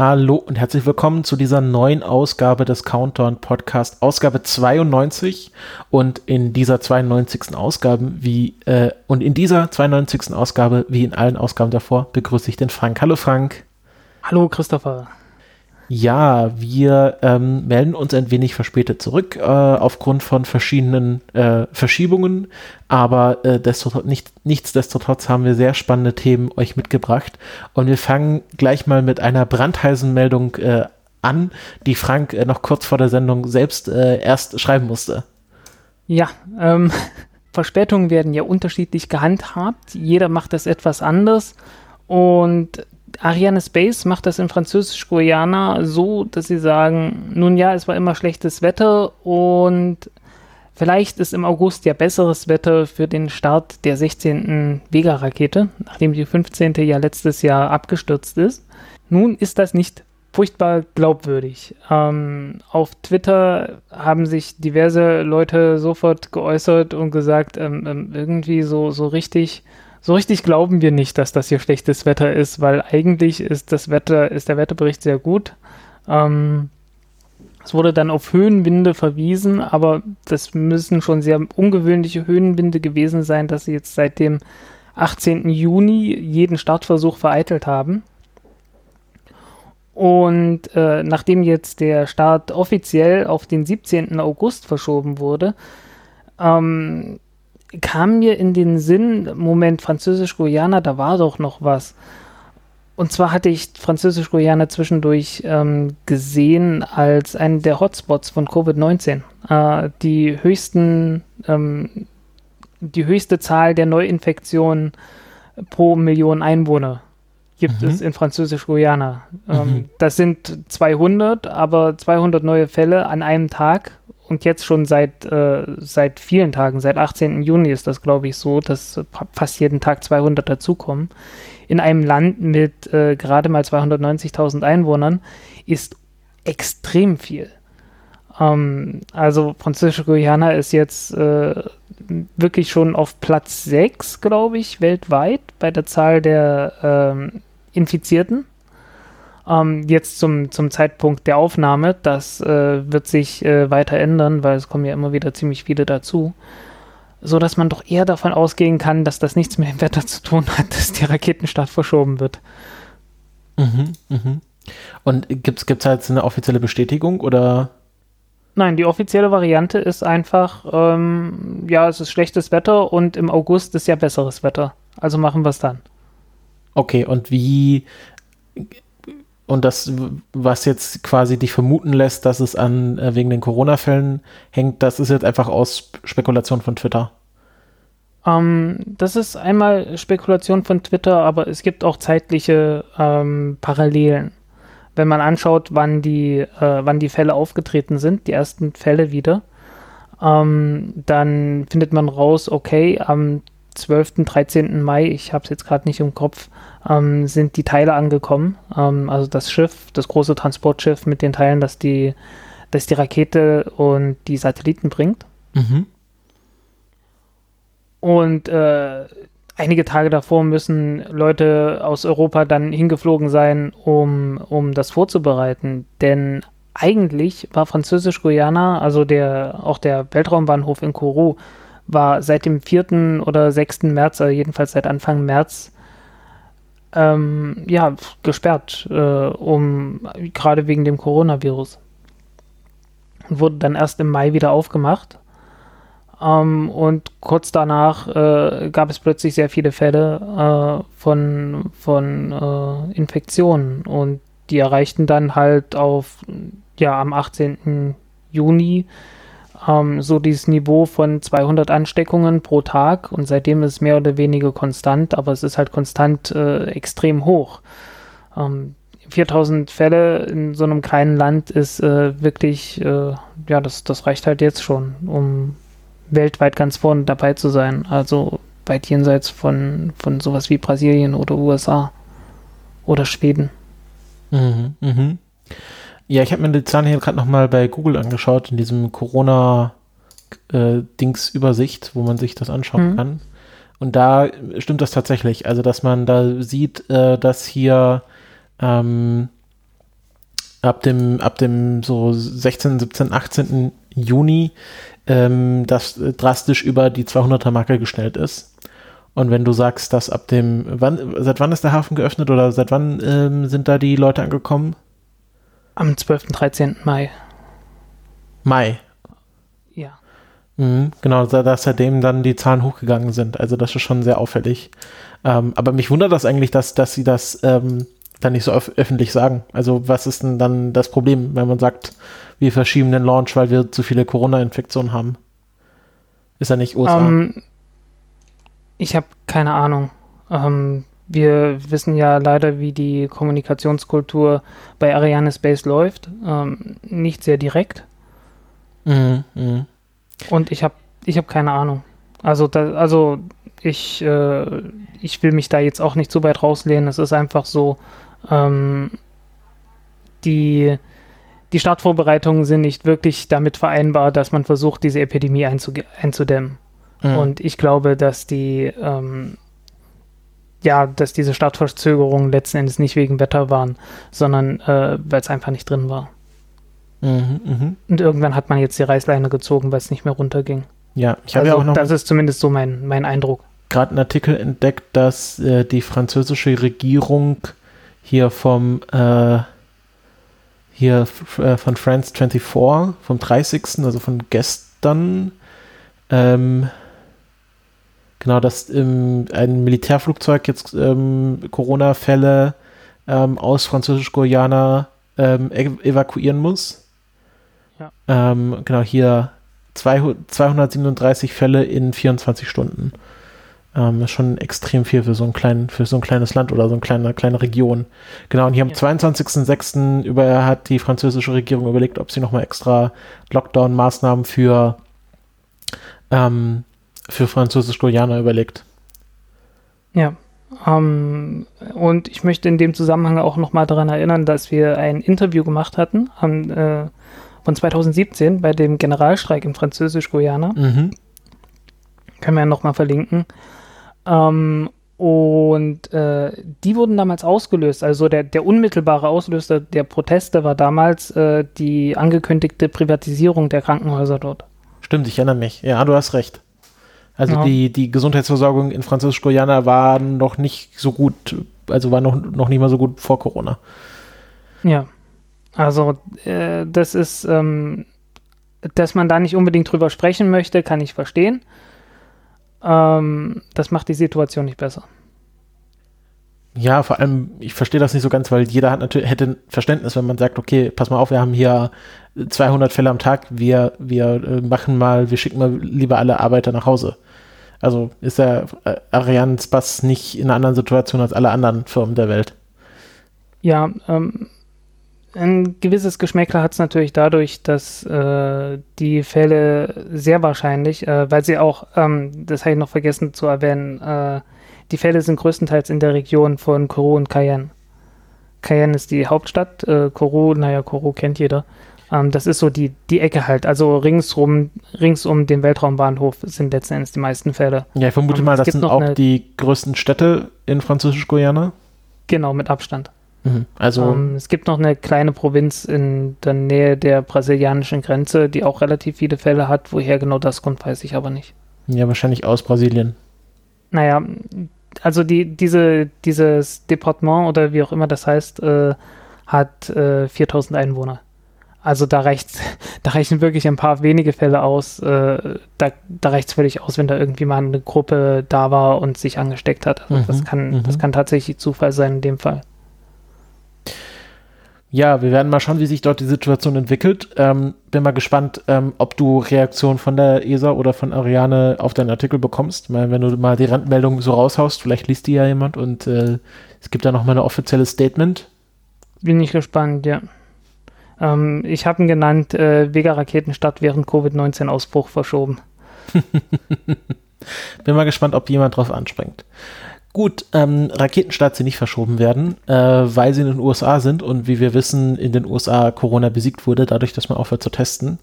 Hallo und herzlich willkommen zu dieser neuen Ausgabe des Countdown Podcast, Ausgabe 92. Und in dieser 92. Ausgabe, wie, äh, und in dieser 92. Ausgabe, wie in allen Ausgaben davor, begrüße ich den Frank. Hallo Frank. Hallo Christopher. Ja, wir ähm, melden uns ein wenig verspätet zurück äh, aufgrund von verschiedenen äh, Verschiebungen, aber äh, destotrotz, nicht, nichtsdestotrotz haben wir sehr spannende Themen euch mitgebracht und wir fangen gleich mal mit einer brandheißen Meldung äh, an, die Frank äh, noch kurz vor der Sendung selbst äh, erst schreiben musste. Ja, ähm, Verspätungen werden ja unterschiedlich gehandhabt. Jeder macht das etwas anders und Ariane Space macht das in Französisch-Guyana so, dass sie sagen, nun ja, es war immer schlechtes Wetter und vielleicht ist im August ja besseres Wetter für den Start der 16. Vega-Rakete, nachdem die 15. ja letztes Jahr abgestürzt ist. Nun ist das nicht furchtbar glaubwürdig. Ähm, auf Twitter haben sich diverse Leute sofort geäußert und gesagt, ähm, ähm, irgendwie so, so richtig so richtig glauben wir nicht, dass das hier schlechtes Wetter ist, weil eigentlich ist das Wetter, ist der Wetterbericht sehr gut. Ähm, es wurde dann auf Höhenwinde verwiesen, aber das müssen schon sehr ungewöhnliche Höhenwinde gewesen sein, dass sie jetzt seit dem 18. Juni jeden Startversuch vereitelt haben. Und äh, nachdem jetzt der Start offiziell auf den 17. August verschoben wurde, ähm, kam mir in den Sinn, Moment, Französisch-Guyana, da war doch noch was. Und zwar hatte ich Französisch-Guyana zwischendurch ähm, gesehen als einen der Hotspots von Covid-19. Äh, die höchsten, ähm, die höchste Zahl der Neuinfektionen pro Million Einwohner gibt mhm. es in Französisch-Guyana. Ähm, mhm. Das sind 200, aber 200 neue Fälle an einem Tag und jetzt schon seit, äh, seit vielen Tagen, seit 18. Juni ist das, glaube ich, so, dass fast jeden Tag 200 dazukommen. In einem Land mit äh, gerade mal 290.000 Einwohnern ist extrem viel. Ähm, also französische Guyana ist jetzt äh, wirklich schon auf Platz 6, glaube ich, weltweit bei der Zahl der ähm, Infizierten. Ähm, jetzt zum, zum Zeitpunkt der Aufnahme, das äh, wird sich äh, weiter ändern, weil es kommen ja immer wieder ziemlich viele dazu. So dass man doch eher davon ausgehen kann, dass das nichts mit dem Wetter zu tun hat, dass die Raketenstart verschoben wird. Mhm, mhm. Und gibt es halt eine offizielle Bestätigung oder? Nein, die offizielle Variante ist einfach, ähm, ja, es ist schlechtes Wetter und im August ist ja besseres Wetter. Also machen wir es dann. Okay, und wie und das, was jetzt quasi dich vermuten lässt, dass es an äh, wegen den Corona-Fällen hängt, das ist jetzt einfach aus Spekulation von Twitter. Ähm, das ist einmal Spekulation von Twitter, aber es gibt auch zeitliche ähm, Parallelen. Wenn man anschaut, wann die, äh, wann die Fälle aufgetreten sind, die ersten Fälle wieder, ähm, dann findet man raus, okay, am 12., 13. Mai, ich habe es jetzt gerade nicht im Kopf, ähm, sind die Teile angekommen. Ähm, also das Schiff, das große Transportschiff mit den Teilen, das die, das die Rakete und die Satelliten bringt. Mhm. Und äh, einige Tage davor müssen Leute aus Europa dann hingeflogen sein, um, um das vorzubereiten. Denn eigentlich war Französisch-Guyana, also der, auch der Weltraumbahnhof in Kourou, war seit dem 4. oder 6. März, also jedenfalls seit Anfang März, ähm, ja, gesperrt, äh, um gerade wegen dem Coronavirus. Wurde dann erst im Mai wieder aufgemacht. Ähm, und kurz danach äh, gab es plötzlich sehr viele Fälle äh, von, von äh, Infektionen und die erreichten dann halt auf, ja, am 18. Juni ähm, so dieses Niveau von 200 Ansteckungen pro Tag und seitdem ist es mehr oder weniger konstant, aber es ist halt konstant äh, extrem hoch. Ähm, 4000 Fälle in so einem kleinen Land ist äh, wirklich, äh, ja, das, das reicht halt jetzt schon, um weltweit ganz vorne dabei zu sein. Also weit jenseits von, von sowas wie Brasilien oder USA oder Schweden. Mhm, mhm. Ja, ich habe mir die Zahlen hier gerade nochmal bei Google angeschaut, in diesem Corona-Dings-Übersicht, äh, wo man sich das anschauen mhm. kann. Und da stimmt das tatsächlich. Also, dass man da sieht, äh, dass hier ähm, ab dem, ab dem so 16, 17, 18. Juni ähm, das drastisch über die 200er Marke gestellt ist. Und wenn du sagst, dass ab dem, wann, seit wann ist der Hafen geöffnet oder seit wann ähm, sind da die Leute angekommen? Am 12. 13. Mai. Mai. Ja. Mhm, genau, dass seitdem dann die Zahlen hochgegangen sind. Also das ist schon sehr auffällig. Ähm, aber mich wundert das eigentlich, dass, dass sie das ähm, dann nicht so öf öffentlich sagen. Also was ist denn dann das Problem, wenn man sagt, wir verschieben den Launch, weil wir zu viele Corona-Infektionen haben? Ist er nicht USA? Um, ähm, ich habe keine Ahnung. Ähm, wir wissen ja leider, wie die Kommunikationskultur bei Ariane Space läuft. Ähm, nicht sehr direkt. Mhm, mh. Und ich habe ich hab keine Ahnung. Also, da, also ich, äh, ich will mich da jetzt auch nicht so weit rauslehnen. Es ist einfach so, ähm, die, die Startvorbereitungen sind nicht wirklich damit vereinbar, dass man versucht, diese Epidemie einzudämmen. Mhm. Und ich glaube, dass die ähm, ja, dass diese Startverzögerungen letzten Endes nicht wegen Wetter waren, sondern äh, weil es einfach nicht drin war. Mhm, mh. Und irgendwann hat man jetzt die Reißleine gezogen, weil es nicht mehr runterging. Ja, ich habe also, ja auch noch. Das ist zumindest so mein, mein Eindruck. Gerade einen Artikel entdeckt, dass äh, die französische Regierung hier vom äh, hier äh, von France 24 vom 30. also von gestern ähm, Genau, dass ähm, ein Militärflugzeug jetzt ähm, Corona-Fälle ähm, aus Französisch-Guyana ähm, evakuieren muss. Ja. Ähm, genau, hier zwei, 237 Fälle in 24 Stunden. Ähm, ist schon extrem viel für so ein klein, für so ein kleines Land oder so eine kleine, kleine Region. Genau, und hier am ja. 22.06. über hat die französische Regierung überlegt, ob sie nochmal extra Lockdown-Maßnahmen für ähm, für Französisch-Guyana überlegt. Ja. Um, ähm, und ich möchte in dem Zusammenhang auch nochmal daran erinnern, dass wir ein Interview gemacht hatten um, äh, von 2017 bei dem Generalstreik in Französisch-Guyana. Mhm. Können wir ja nochmal verlinken. Um, ähm, und äh, die wurden damals ausgelöst. Also der, der unmittelbare Auslöser der Proteste war damals äh, die angekündigte Privatisierung der Krankenhäuser dort. Stimmt, ich erinnere mich. Ja, du hast recht. Also ja. die, die Gesundheitsversorgung in Französisch-Guyana war noch nicht so gut, also war noch, noch nicht mal so gut vor Corona. Ja, also äh, das ist, ähm, dass man da nicht unbedingt drüber sprechen möchte, kann ich verstehen. Ähm, das macht die Situation nicht besser. Ja, vor allem, ich verstehe das nicht so ganz, weil jeder hat natürlich, hätte Verständnis, wenn man sagt, okay, pass mal auf, wir haben hier 200 Fälle am Tag, wir, wir äh, machen mal, wir schicken mal lieber alle Arbeiter nach Hause. Also ist der äh, Ariane Spass nicht in einer anderen Situation als alle anderen Firmen der Welt. Ja, ähm, ein gewisses Geschmäckler hat es natürlich dadurch, dass äh, die Fälle sehr wahrscheinlich, äh, weil sie auch, ähm, das habe ich noch vergessen zu erwähnen, äh, die Fälle sind größtenteils in der Region von Kourou und Cayenne. Cayenne ist die Hauptstadt, äh, Kourou, naja, Kourou kennt jeder. Ähm, das ist so die, die Ecke halt. Also ringsrum, rings um den Weltraumbahnhof sind letzten Endes die meisten Fälle. Ja, ich vermute ähm, mal, das sind auch die größten Städte in Französisch-Guyana. Genau, mit Abstand. Mhm. Also ähm, es gibt noch eine kleine Provinz in der Nähe der brasilianischen Grenze, die auch relativ viele Fälle hat. Woher genau das kommt, weiß ich aber nicht. Ja, wahrscheinlich aus Brasilien. Naja, also die, diese, dieses Departement oder wie auch immer das heißt, äh, hat äh, 4000 Einwohner. Also da reicht, da reichen wirklich ein paar wenige Fälle aus. Äh, da da reicht es völlig aus, wenn da irgendwie mal eine Gruppe da war und sich angesteckt hat. Also mhm, das kann, mhm. das kann tatsächlich Zufall sein in dem Fall. Ja, wir werden mal schauen, wie sich dort die Situation entwickelt. Ähm, bin mal gespannt, ähm, ob du Reaktionen von der ESA oder von Ariane auf deinen Artikel bekommst. Mal, wenn du mal die Randmeldung so raushaust, vielleicht liest die ja jemand und äh, es gibt da nochmal ein offizielles Statement. Bin ich gespannt, ja. Ähm, ich habe ihn genannt, äh, Vega-Raketenstart während Covid-19-Ausbruch verschoben. Bin mal gespannt, ob jemand drauf anspringt. Gut, ähm, Raketenstarts, die nicht verschoben werden, äh, weil sie in den USA sind und wie wir wissen, in den USA Corona besiegt wurde, dadurch, dass man aufhört zu testen,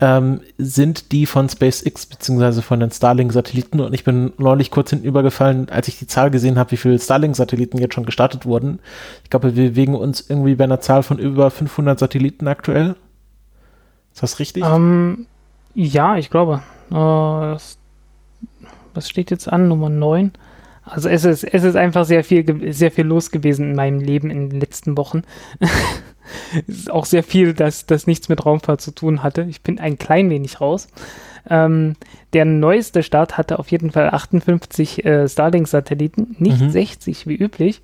ähm, sind die von SpaceX beziehungsweise von den Starlink-Satelliten und ich bin neulich kurz hinten übergefallen, als ich die Zahl gesehen habe, wie viele Starlink-Satelliten jetzt schon gestartet wurden. Ich glaube, wir bewegen uns irgendwie bei einer Zahl von über 500 Satelliten aktuell. Ist das richtig? Um, ähm, ja, ich glaube. Uh, was steht jetzt an? Nummer 9? Also es ist, es ist einfach sehr viel, sehr viel los gewesen in meinem Leben in den letzten Wochen. es ist auch sehr viel, das, das nichts mit Raumfahrt zu tun hatte. Ich bin ein klein wenig raus. Ähm, der neueste Start hatte auf jeden Fall 58 äh, Starlink-Satelliten, nicht mhm. 60 wie üblich.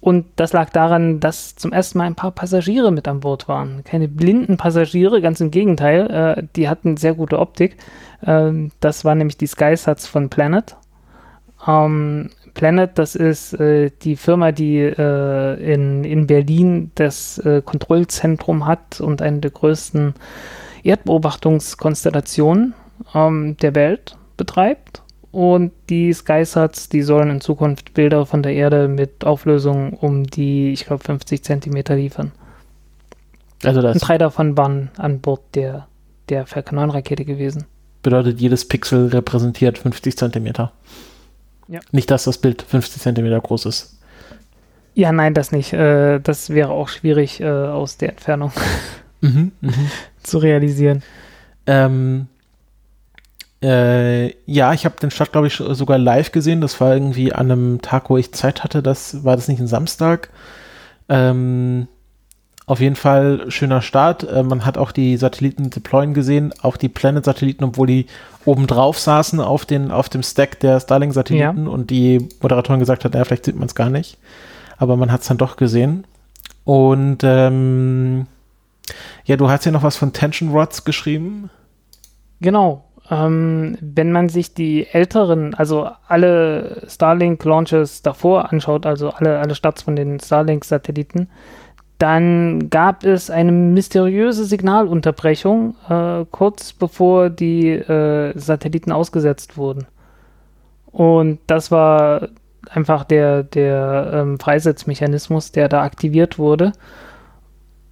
Und das lag daran, dass zum ersten Mal ein paar Passagiere mit an Bord waren. Keine blinden Passagiere, ganz im Gegenteil. Äh, die hatten sehr gute Optik. Ähm, das war nämlich die SkySats von Planet. Ähm, Planet, das ist äh, die Firma, die äh, in, in Berlin das äh, Kontrollzentrum hat und eine der größten Erdbeobachtungskonstellationen ähm, der Welt betreibt. Und die SkySats, die sollen in Zukunft Bilder von der Erde mit Auflösung um die, ich glaube, 50 Zentimeter liefern. Also das. Drei davon waren an Bord der, der Falcon 9 Rakete gewesen. Bedeutet, jedes Pixel repräsentiert 50 Zentimeter. Ja. Nicht, dass das Bild 50 Zentimeter groß ist. Ja, nein, das nicht. Äh, das wäre auch schwierig äh, aus der Entfernung mhm, mh. zu realisieren. Ähm, äh, ja, ich habe den Start, glaube ich, sogar live gesehen. Das war irgendwie an einem Tag, wo ich Zeit hatte. Das war das nicht ein Samstag. Ähm, auf jeden Fall schöner Start. Äh, man hat auch die Satelliten deployen gesehen, auch die Planet-Satelliten, obwohl die oben drauf saßen auf, den, auf dem Stack der Starlink-Satelliten ja. und die Moderatorin gesagt hat, ja, vielleicht sieht man es gar nicht. Aber man hat es dann doch gesehen. Und ähm, ja, du hast ja noch was von Tension Rods geschrieben. Genau. Ähm, wenn man sich die älteren, also alle Starlink-Launches davor anschaut, also alle, alle Starts von den Starlink-Satelliten, dann gab es eine mysteriöse Signalunterbrechung äh, kurz bevor die äh, Satelliten ausgesetzt wurden. Und das war einfach der, der ähm, Freisetzmechanismus, der da aktiviert wurde.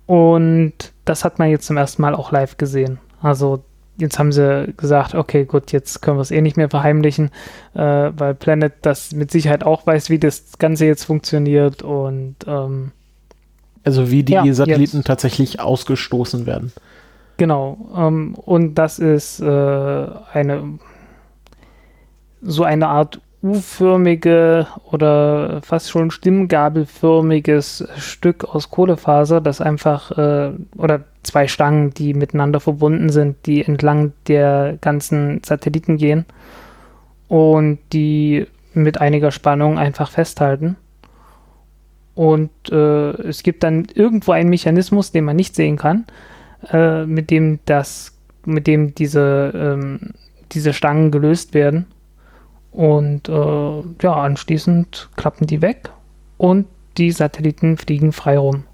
Und das hat man jetzt zum ersten Mal auch live gesehen. Also jetzt haben sie gesagt, okay, gut, jetzt können wir es eh nicht mehr verheimlichen, äh, weil Planet das mit Sicherheit auch weiß, wie das Ganze jetzt funktioniert und ähm, also wie die ja, Satelliten jetzt. tatsächlich ausgestoßen werden. Genau. Ähm, und das ist äh, eine so eine Art U-förmige oder fast schon stimmgabelförmiges Stück aus Kohlefaser, das einfach äh, oder zwei Stangen, die miteinander verbunden sind, die entlang der ganzen Satelliten gehen und die mit einiger Spannung einfach festhalten. Und äh, es gibt dann irgendwo einen Mechanismus, den man nicht sehen kann, äh, mit dem das, mit dem diese, ähm, diese Stangen gelöst werden. Und äh, ja, anschließend klappen die weg und die Satelliten fliegen frei rum.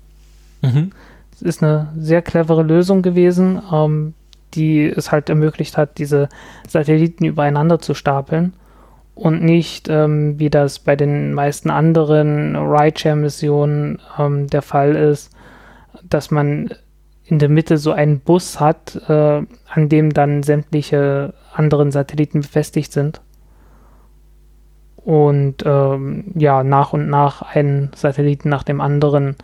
Mhm. Es ist eine sehr clevere Lösung gewesen, ähm, die es halt ermöglicht hat, diese Satelliten übereinander zu stapeln und nicht, ähm, wie das bei den meisten anderen Rideshare-Missionen ähm, der Fall ist, dass man in der Mitte so einen Bus hat, äh, an dem dann sämtliche anderen Satelliten befestigt sind. Und ähm, ja, nach und nach einen Satelliten nach dem anderen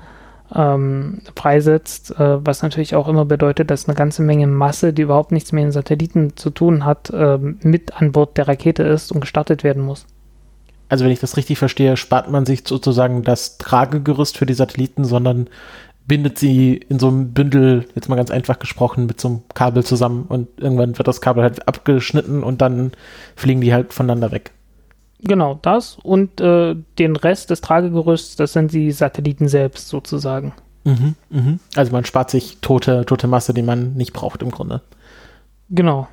ähm, freisetzt, äh, was natürlich auch immer bedeutet, dass eine ganze Menge Masse, die überhaupt nichts mehr in Satelliten zu tun hat, äh, mit an Bord der Rakete ist und gestartet werden muss. Also wenn ich das richtig verstehe, spart man sich sozusagen das Tragegerüst für die Satelliten, sondern bindet sie in so einem Bündel, jetzt mal ganz einfach gesprochen, mit so einem Kabel zusammen und irgendwann wird das Kabel halt abgeschnitten und dann fliegen die halt voneinander weg. Genau, das und äh, den Rest des Tragegerüsts, das sind die Satelliten selbst sozusagen. Mhm, mhm. Also man spart sich tote, tote Masse, die man nicht braucht im Grunde. Genau.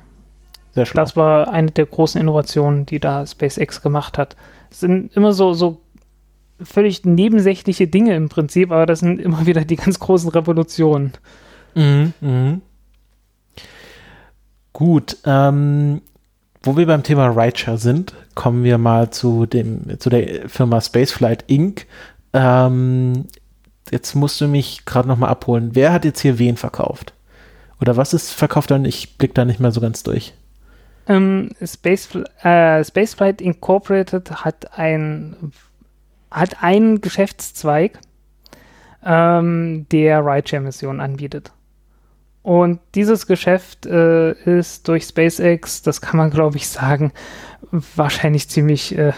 Sehr schlau. Das war eine der großen Innovationen, die da SpaceX gemacht hat. Es sind immer so, so völlig nebensächliche Dinge im Prinzip, aber das sind immer wieder die ganz großen Revolutionen. Mhm, mhm. Gut, ähm, wo wir beim Thema Rideshare sind, kommen wir mal zu dem zu der Firma Spaceflight Inc. Ähm, jetzt musst du mich gerade noch mal abholen. Wer hat jetzt hier wen verkauft? Oder was ist verkauft dann? Ich blick da nicht mehr so ganz durch. Ähm, Space, äh, Spaceflight Incorporated hat ein hat einen Geschäftszweig, ähm, der Rideshare-Missionen anbietet. Und dieses Geschäft äh, ist durch SpaceX, das kann man glaube ich sagen, wahrscheinlich ziemlich äh,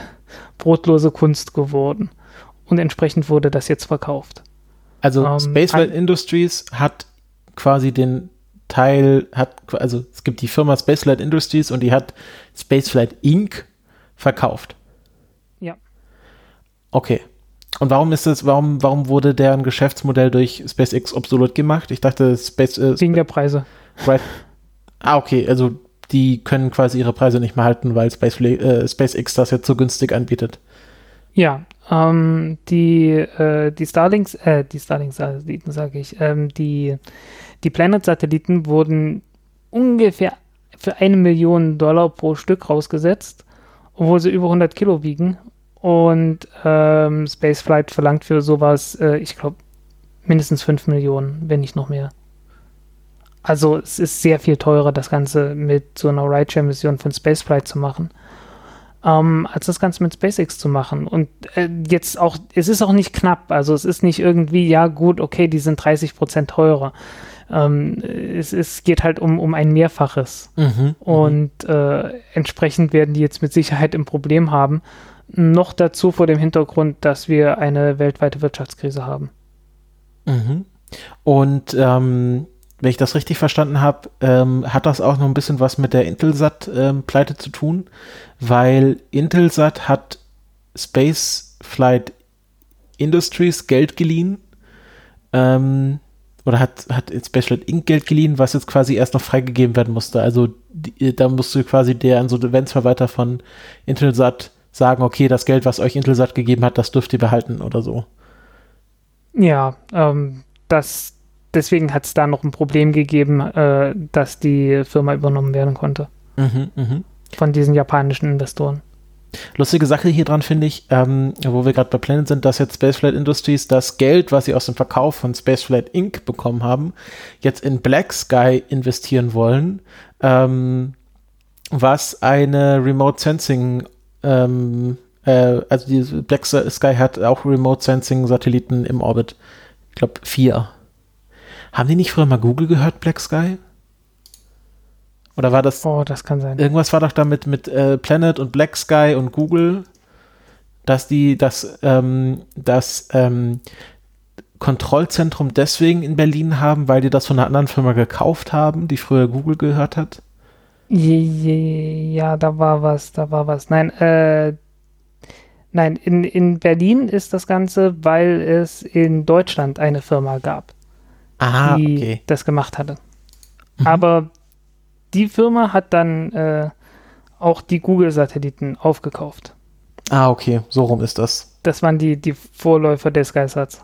brotlose Kunst geworden. Und entsprechend wurde das jetzt verkauft. Also Ähm, Spaceflight ein- Industries hat quasi den Teil, hat, also es gibt die Firma Spaceflight Industries und die hat Spaceflight Inc. verkauft. Ja. Okay. Und warum ist es, warum, warum wurde deren Geschäftsmodell durch SpaceX obsolet gemacht? Ich dachte, Space, äh, Wegen der Preise. Right. Ah, okay, also die können quasi ihre Preise nicht mehr halten, weil Spacefla- äh, SpaceX das jetzt so günstig anbietet. Ja, ähm, die, äh, die Starlinks, äh, die Starlink-Satelliten, sage ich, ähm, die, die Planet-Satelliten wurden ungefähr für eine Million Dollar pro Stück rausgesetzt, obwohl sie über 100 Kilo wiegen. Und ähm, Spaceflight verlangt für sowas, äh, ich glaube, mindestens 5 Millionen, wenn nicht noch mehr. Also es ist sehr viel teurer, das Ganze mit so einer Rideshare-Mission von Spaceflight zu machen ähm, als das Ganze mit SpaceX zu machen. Und äh, jetzt auch, es ist auch nicht knapp, also es ist nicht irgendwie, ja gut, okay, die sind 30 Prozent teurer. Ähm, es, es geht halt um, um ein Mehrfaches. Mhm. Und äh, entsprechend werden die jetzt mit Sicherheit ein Problem haben. Noch dazu vor dem Hintergrund, dass wir eine weltweite Wirtschaftskrise haben. Mhm. Und ähm, wenn ich das richtig verstanden habe, ähm, hat das auch noch ein bisschen was mit der Intelsat-Pleite zu tun, weil Intelsat hat Spaceflight Industries Geld geliehen ähm, oder hat, hat Spaceflight Inc. Geld geliehen, was jetzt quasi erst noch freigegeben werden musste. Also die, da musste quasi der Insolvenzverwalter von Intelsat sagen, okay, das Geld, was euch Intelsat gegeben hat, das dürft ihr behalten oder so. Ja, ähm, das, deswegen hat es da noch ein Problem gegeben, äh, dass die Firma übernommen werden konnte Mhm, mhm. von diesen japanischen Investoren. Lustige Sache hier dran finde ich, ähm, wo wir gerade bei Planet sind, dass jetzt Spaceflight Industries das Geld, was sie aus dem Verkauf von Spaceflight Inc. bekommen haben, jetzt in Black Sky investieren wollen, ähm, was eine Remote Sensing, ähm, äh, also die Black Sky hat auch Remote Sensing Satelliten im Orbit. Ich glaube vier. Haben die nicht früher mal Google gehört, Black Sky? Oder war das Oh, das kann sein. Irgendwas war doch damit mit äh, Planet und Black Sky und Google, dass die das, ähm, das ähm, Kontrollzentrum deswegen in Berlin haben, weil die das von einer anderen Firma gekauft haben, die früher Google gehört hat. Ja, da war was, da war was. Nein, äh, nein, in, in Berlin ist das Ganze, weil es in Deutschland eine Firma gab, Ah, die okay. das gemacht hatte. Mhm. Aber die Firma hat dann äh, auch die Google-Satelliten aufgekauft. Ah, okay, so rum ist das. Das waren die, die Vorläufer des Geisats.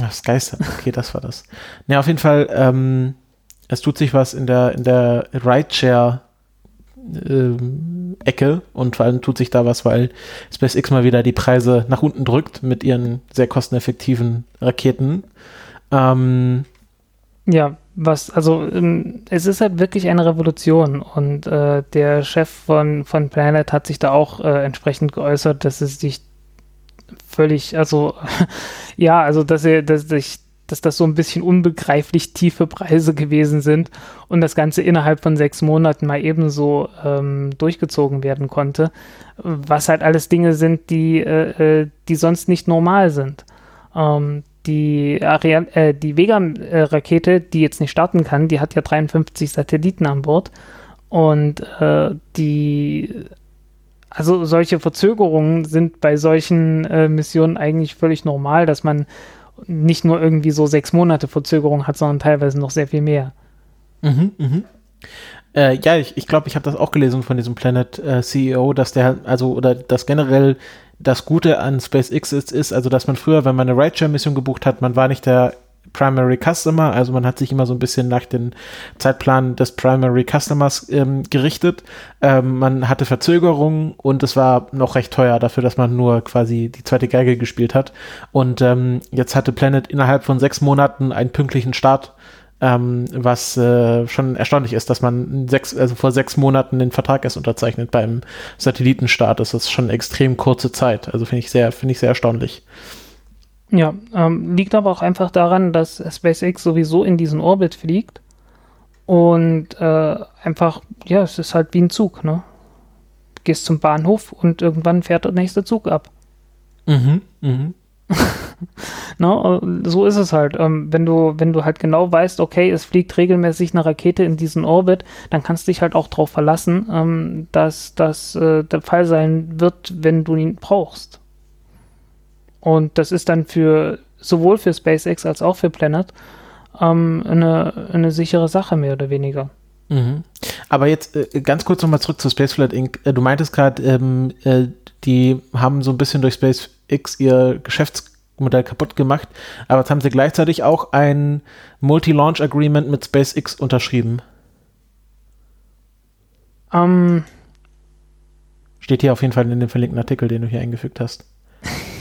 Ach, Skysat, okay, das war das. Ne, auf jeden Fall, ähm, es tut sich was in der, in der Rideshare ähm, Ecke und vor allem tut sich da was, weil SpaceX mal wieder die Preise nach unten drückt mit ihren sehr kosteneffektiven Raketen. Ähm, Ja, was, also ähm, es ist halt wirklich eine Revolution und äh, der Chef von, von Planet hat sich da auch äh, entsprechend geäußert, dass es sich völlig, also ja, also dass er, dass sich dass das so ein bisschen unbegreiflich tiefe Preise gewesen sind und das Ganze innerhalb von sechs Monaten mal ebenso ähm, durchgezogen werden konnte, was halt alles Dinge sind, die, äh, äh, die sonst nicht normal sind. Ähm, die, äh, die Vega-Rakete, die jetzt nicht starten kann, die hat ja 53 Satelliten an Bord. Und äh, die, also solche Verzögerungen sind bei solchen äh, Missionen eigentlich völlig normal, dass man nicht nur irgendwie so sechs Monate Verzögerung hat, sondern teilweise noch sehr viel mehr. Mhm, mhm. Äh, ja, ich glaube, ich, glaub, ich habe das auch gelesen von diesem Planet äh, CEO, dass der, also, oder dass generell das Gute an SpaceX ist, ist, also, dass man früher, wenn man eine Rideshare-Mission gebucht hat, man war nicht der Primary Customer, also man hat sich immer so ein bisschen nach dem Zeitplan des Primary Customers ähm, gerichtet. Ähm, man hatte Verzögerungen und es war noch recht teuer dafür, dass man nur quasi die zweite Geige gespielt hat. Und ähm, jetzt hatte Planet innerhalb von sechs Monaten einen pünktlichen Start ähm, was äh, schon erstaunlich ist, dass man sechs, also vor sechs Monaten den Vertrag erst unterzeichnet beim Satellitenstart. Das ist schon extrem kurze Zeit. Also finde ich sehr, finde ich sehr erstaunlich. Ja, ähm, liegt aber auch einfach daran, dass SpaceX sowieso in diesen Orbit fliegt und äh, einfach, ja, es ist halt wie ein Zug, ne? Gehst zum Bahnhof und irgendwann fährt der nächste Zug ab. Mhm, mhm. no, äh, so ist es halt. Ähm, wenn du, wenn du halt genau weißt, okay, es fliegt regelmäßig eine Rakete in diesen Orbit, dann kannst du dich halt auch darauf verlassen, ähm, dass das äh, der Fall sein wird, wenn du ihn brauchst. Und das ist dann für sowohl für SpaceX als auch für Planet ähm, eine, eine sichere Sache, mehr oder weniger. Mhm. Aber jetzt äh, ganz kurz nochmal zurück zu Spaceflight Inc. Äh, du meintest gerade, ähm, äh, die haben so ein bisschen durch SpaceX ihr Geschäftsmodell kaputt gemacht, aber jetzt haben sie gleichzeitig auch ein Multi-Launch Agreement mit SpaceX unterschrieben. Ähm, Steht hier auf jeden Fall in dem verlinkten Artikel, den du hier eingefügt hast.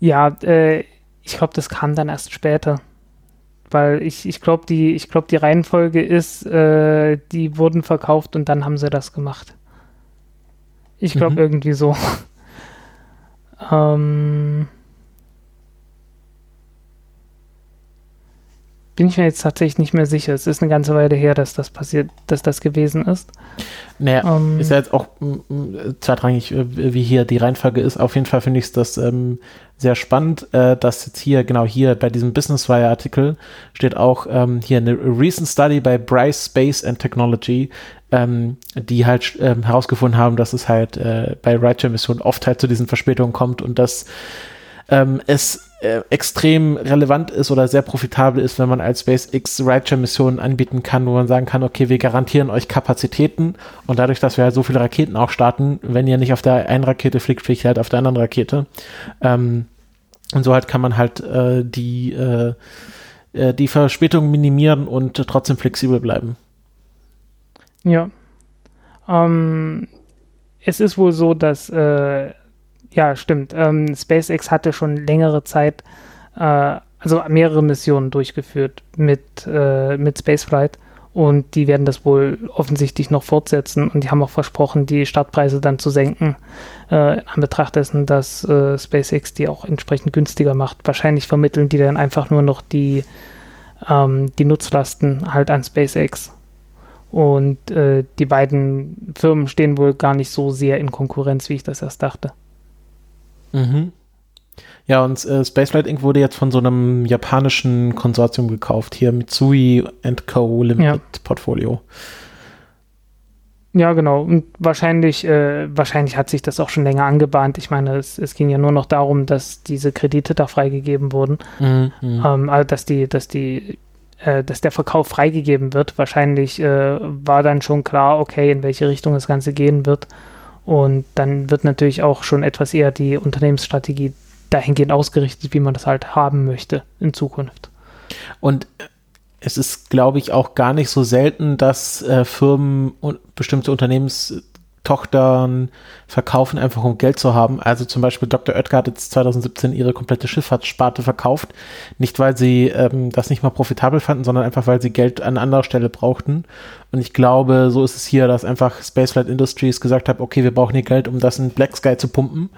ja, äh, ich glaube, das kam dann erst später weil ich, ich glaube, die, ich glaub, die Reihenfolge ist, äh, die wurden verkauft und dann haben sie das gemacht. Ich glaube mhm. irgendwie so. ähm, bin ich mir jetzt tatsächlich nicht mehr sicher. Es ist eine ganze Weile her, dass das passiert, dass das gewesen ist. Naja, ähm, ist ja jetzt auch zweitrangig, äh, wie hier die Reihenfolge ist. Auf jeden Fall finde ich es das ähm, sehr spannend, äh, dass jetzt hier, genau hier bei diesem Business Wire Artikel steht auch ähm, hier eine recent study by Bryce Space and Technology, ähm, die halt ähm, herausgefunden haben, dass es halt äh, bei Rideshare-Missionen oft halt zu diesen Verspätungen kommt und dass ähm, es äh, extrem relevant ist oder sehr profitabel ist, wenn man als SpaceX Rideshare-Missionen anbieten kann, wo man sagen kann, okay, wir garantieren euch Kapazitäten und dadurch, dass wir halt so viele Raketen auch starten, wenn ihr nicht auf der einen Rakete fliegt, fliegt ihr halt auf der anderen Rakete. Ähm, und so halt kann man halt äh, die, äh, äh die Verspätung minimieren und trotzdem flexibel bleiben. Ja. Ähm, es ist wohl so, dass äh, ja, stimmt. Ähm, SpaceX hatte schon längere Zeit, äh, also mehrere Missionen durchgeführt mit, äh, mit Spaceflight und die werden das wohl offensichtlich noch fortsetzen und die haben auch versprochen, die Startpreise dann zu senken, äh, an Betracht dessen, dass äh, SpaceX die auch entsprechend günstiger macht. Wahrscheinlich vermitteln die dann einfach nur noch die, ähm, die Nutzlasten halt an SpaceX. Und äh, die beiden Firmen stehen wohl gar nicht so sehr in Konkurrenz, wie ich das erst dachte. Mhm. Ja, und äh, Spaceflight Inc. wurde jetzt von so einem japanischen Konsortium gekauft, hier Mitsui Co. Limited ja. Portfolio. Ja, genau. Und wahrscheinlich, äh, wahrscheinlich hat sich das auch schon länger angebahnt. Ich meine, es, es ging ja nur noch darum, dass diese Kredite da freigegeben wurden. Mhm, mhm. ähm, also dass die, dass die, äh, dass der Verkauf freigegeben wird. Wahrscheinlich äh, war dann schon klar, okay, in welche Richtung das Ganze gehen wird. Und dann wird natürlich auch schon etwas eher die Unternehmensstrategie dahingehend ausgerichtet, wie man das halt haben möchte in Zukunft. Und es ist, glaube ich, auch gar nicht so selten, dass äh, Firmen bestimmte Unternehmens Tochtern verkaufen, einfach um Geld zu haben. Also zum Beispiel Dr. Oetker hat jetzt 2017 ihre komplette Schifffahrtssparte verkauft. Nicht, weil sie ähm, das nicht mal profitabel fanden, sondern einfach, weil sie Geld an anderer Stelle brauchten. Und ich glaube, so ist es hier, dass einfach Spaceflight Industries gesagt hat, okay, wir brauchen hier Geld, um das in Black Sky zu pumpen.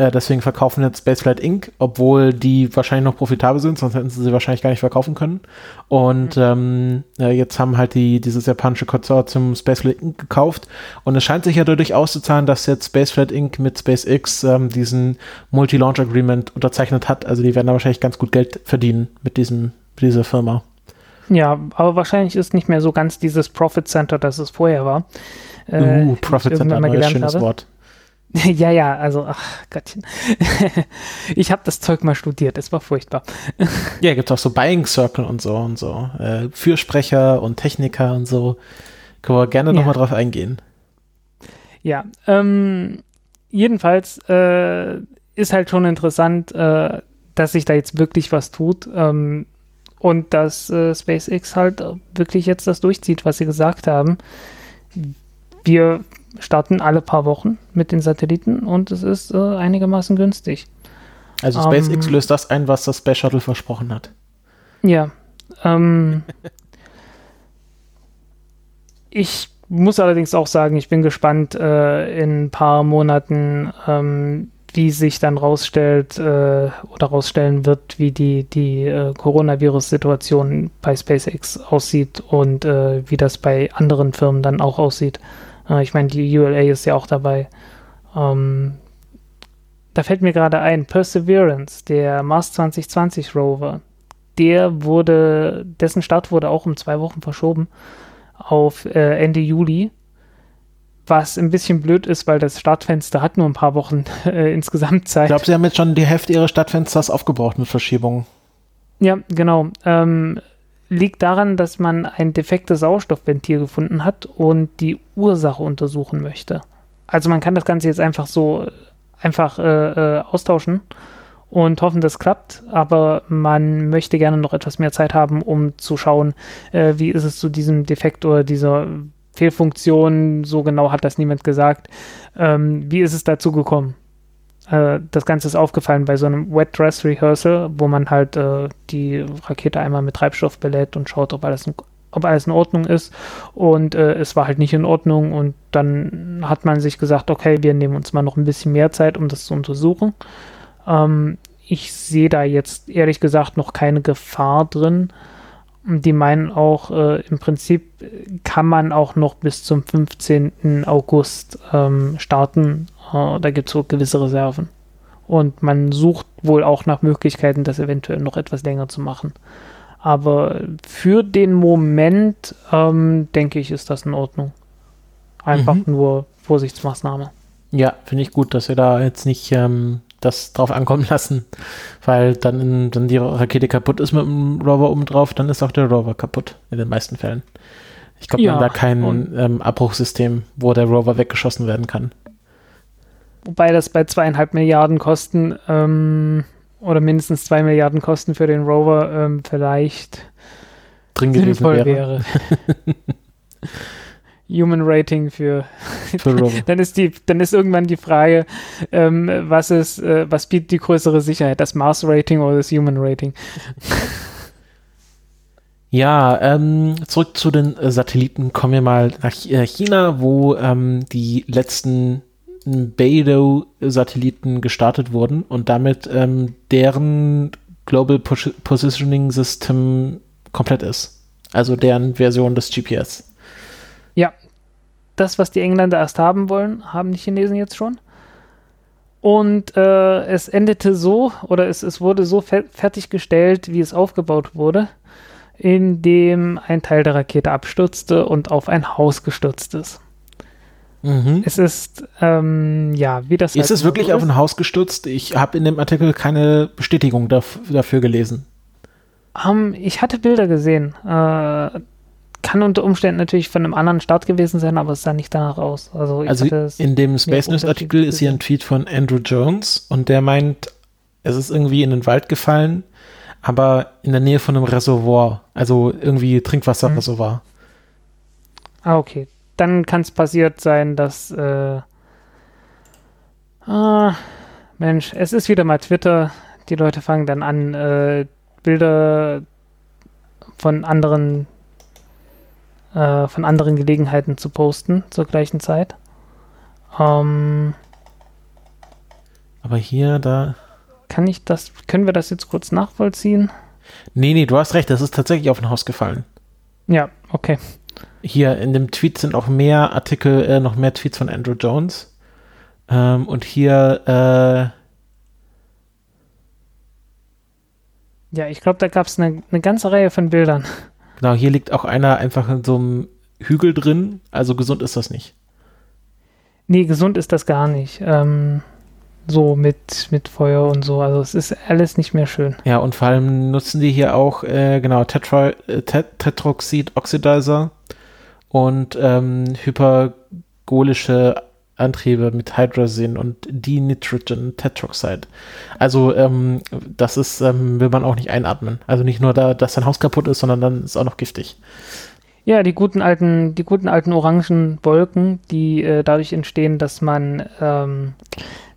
Äh, deswegen verkaufen jetzt Spaceflight Inc., obwohl die wahrscheinlich noch profitabel sind, sonst hätten sie sie wahrscheinlich gar nicht verkaufen können. Und mhm. ähm, äh, jetzt haben halt die, dieses japanische Konsortium Spaceflight Inc. gekauft. Und es scheint sich ja dadurch auszuzahlen, dass jetzt Spaceflight Inc. mit SpaceX ähm, diesen Multi-Launch Agreement unterzeichnet hat. Also die werden da wahrscheinlich ganz gut Geld verdienen mit diesem, mit dieser Firma. Ja, aber wahrscheinlich ist nicht mehr so ganz dieses Profit Center, das es vorher war. Äh, uh, Profit Center, ein schönes habe. Wort. ja, ja, also, ach Gottchen. ich habe das Zeug mal studiert, es war furchtbar. ja, gibt auch so Buying Circle und so und so. Äh, Fürsprecher und Techniker und so. Können wir gerne ja. nochmal drauf eingehen. Ja, ähm, jedenfalls äh, ist halt schon interessant, äh, dass sich da jetzt wirklich was tut ähm, und dass äh, SpaceX halt wirklich jetzt das durchzieht, was sie gesagt haben. Wir starten alle paar Wochen mit den Satelliten und es ist äh, einigermaßen günstig. Also SpaceX ähm, löst das ein, was das Space Shuttle versprochen hat. Ja. Ähm, ich muss allerdings auch sagen, ich bin gespannt äh, in ein paar Monaten, ähm, wie sich dann rausstellt äh, oder rausstellen wird, wie die, die äh, Coronavirus-Situation bei SpaceX aussieht und äh, wie das bei anderen Firmen dann auch aussieht. Äh, ich meine, die ULA ist ja auch dabei. Ähm, da fällt mir gerade ein, Perseverance, der Mars 2020 Rover, der wurde, dessen Start wurde auch um zwei Wochen verschoben auf äh, Ende Juli was ein bisschen blöd ist, weil das Startfenster hat nur ein paar Wochen äh, insgesamt Zeit. Ich glaube, sie haben jetzt schon die Hälfte ihres Startfensters aufgebraucht mit Verschiebungen. Ja, genau. Ähm, liegt daran, dass man ein defektes Sauerstoffventil gefunden hat und die Ursache untersuchen möchte. Also man kann das Ganze jetzt einfach so einfach äh, äh, austauschen und hoffen, das klappt, aber man möchte gerne noch etwas mehr Zeit haben, um zu schauen, äh, wie ist es zu diesem Defekt oder dieser Fehlfunktion, so genau hat das niemand gesagt. Ähm, wie ist es dazu gekommen? Äh, das Ganze ist aufgefallen bei so einem Wet Dress Rehearsal, wo man halt äh, die Rakete einmal mit Treibstoff belädt und schaut, ob alles, ob alles in Ordnung ist. Und äh, es war halt nicht in Ordnung. Und dann hat man sich gesagt, okay, wir nehmen uns mal noch ein bisschen mehr Zeit, um das zu untersuchen. Ähm, ich sehe da jetzt ehrlich gesagt noch keine Gefahr drin. Die meinen auch, äh, im Prinzip kann man auch noch bis zum 15. August ähm, starten. Äh, da gibt es so gewisse Reserven. Und man sucht wohl auch nach Möglichkeiten, das eventuell noch etwas länger zu machen. Aber für den Moment, ähm, denke ich, ist das in Ordnung. Einfach mhm. nur Vorsichtsmaßnahme. Ja, finde ich gut, dass wir da jetzt nicht ähm, das drauf ankommen lassen, weil dann, dann die Rakete kaputt ist mit dem Rover oben drauf, dann ist auch der Rover kaputt, in den meisten Fällen. Ich glaube, ja, wir haben da kein ähm, Abbruchsystem, wo der Rover weggeschossen werden kann. Wobei das bei zweieinhalb Milliarden Kosten ähm, oder mindestens zwei Milliarden Kosten für den Rover ähm, vielleicht drin sinnvoll wäre. wäre. Human Rating für, für dann ist die, dann ist irgendwann die Frage, ähm, was ist, äh, was bietet die größere Sicherheit, das Mars Rating oder das Human Rating? Ja, ähm, zurück zu den äh, Satelliten. Kommen wir mal nach äh, China, wo ähm, die letzten Beidou-Satelliten gestartet wurden und damit ähm, deren Global Positioning System komplett ist. Also deren Version des GPS das, was die Engländer erst haben wollen, haben die Chinesen jetzt schon. Und äh, es endete so, oder es, es wurde so fer fertiggestellt, wie es aufgebaut wurde, indem ein Teil der Rakete abstürzte und auf ein Haus gestürzt ist. Mhm. Es ist, ähm, ja, wie das. Ist halt es wirklich ist. auf ein Haus gestürzt? Ich habe in dem Artikel keine Bestätigung dafür gelesen. Um, ähm, ich hatte Bilder gesehen. Äh, kann unter Umständen natürlich von einem anderen Start gewesen sein, aber es sah nicht danach aus. Also, also in dem Space News Artikel ist hier ein Tweet von Andrew Jones und der meint, es ist irgendwie in den Wald gefallen, aber in der Nähe von einem Reservoir, also irgendwie Trinkwasserreservoir. Hm. Ah, okay. Dann kann es passiert sein, dass äh, ah, Mensch, es ist wieder mal Twitter. Die Leute fangen dann an, äh, Bilder von anderen äh, von anderen Gelegenheiten zu posten zur gleichen Zeit. Ähm, Aber hier, da. Kann ich das, können wir das jetzt kurz nachvollziehen? Nee, nee, du hast recht, das ist tatsächlich auf ein Haus gefallen. Ja, okay. Hier in dem Tweet sind auch mehr Artikel, äh, noch mehr Tweets von Andrew Jones. Ähm, und hier, äh, Ja, ich glaube, da gab es eine, eine ganze Reihe von Bildern. Genau, hier liegt auch einer einfach in so einem Hügel drin, also gesund ist das nicht. Nee, gesund ist das gar nicht. Ähm, so mit, mit Feuer und so. Also es ist alles nicht mehr schön. Ja, und vor allem nutzen die hier auch, äh, genau, Tetra, äh, Tet Tetroxid Oxidizer und ähm, hypergolische Antriebe mit Hydrazin und Dinitrogen Tetroxide. Also ähm, das ist, ähm, will man auch nicht einatmen. Also nicht nur da, dass dein Haus kaputt ist, sondern dann ist auch noch giftig. Ja, die guten alten, die guten alten orangen Wolken, die äh, dadurch entstehen, dass man ähm,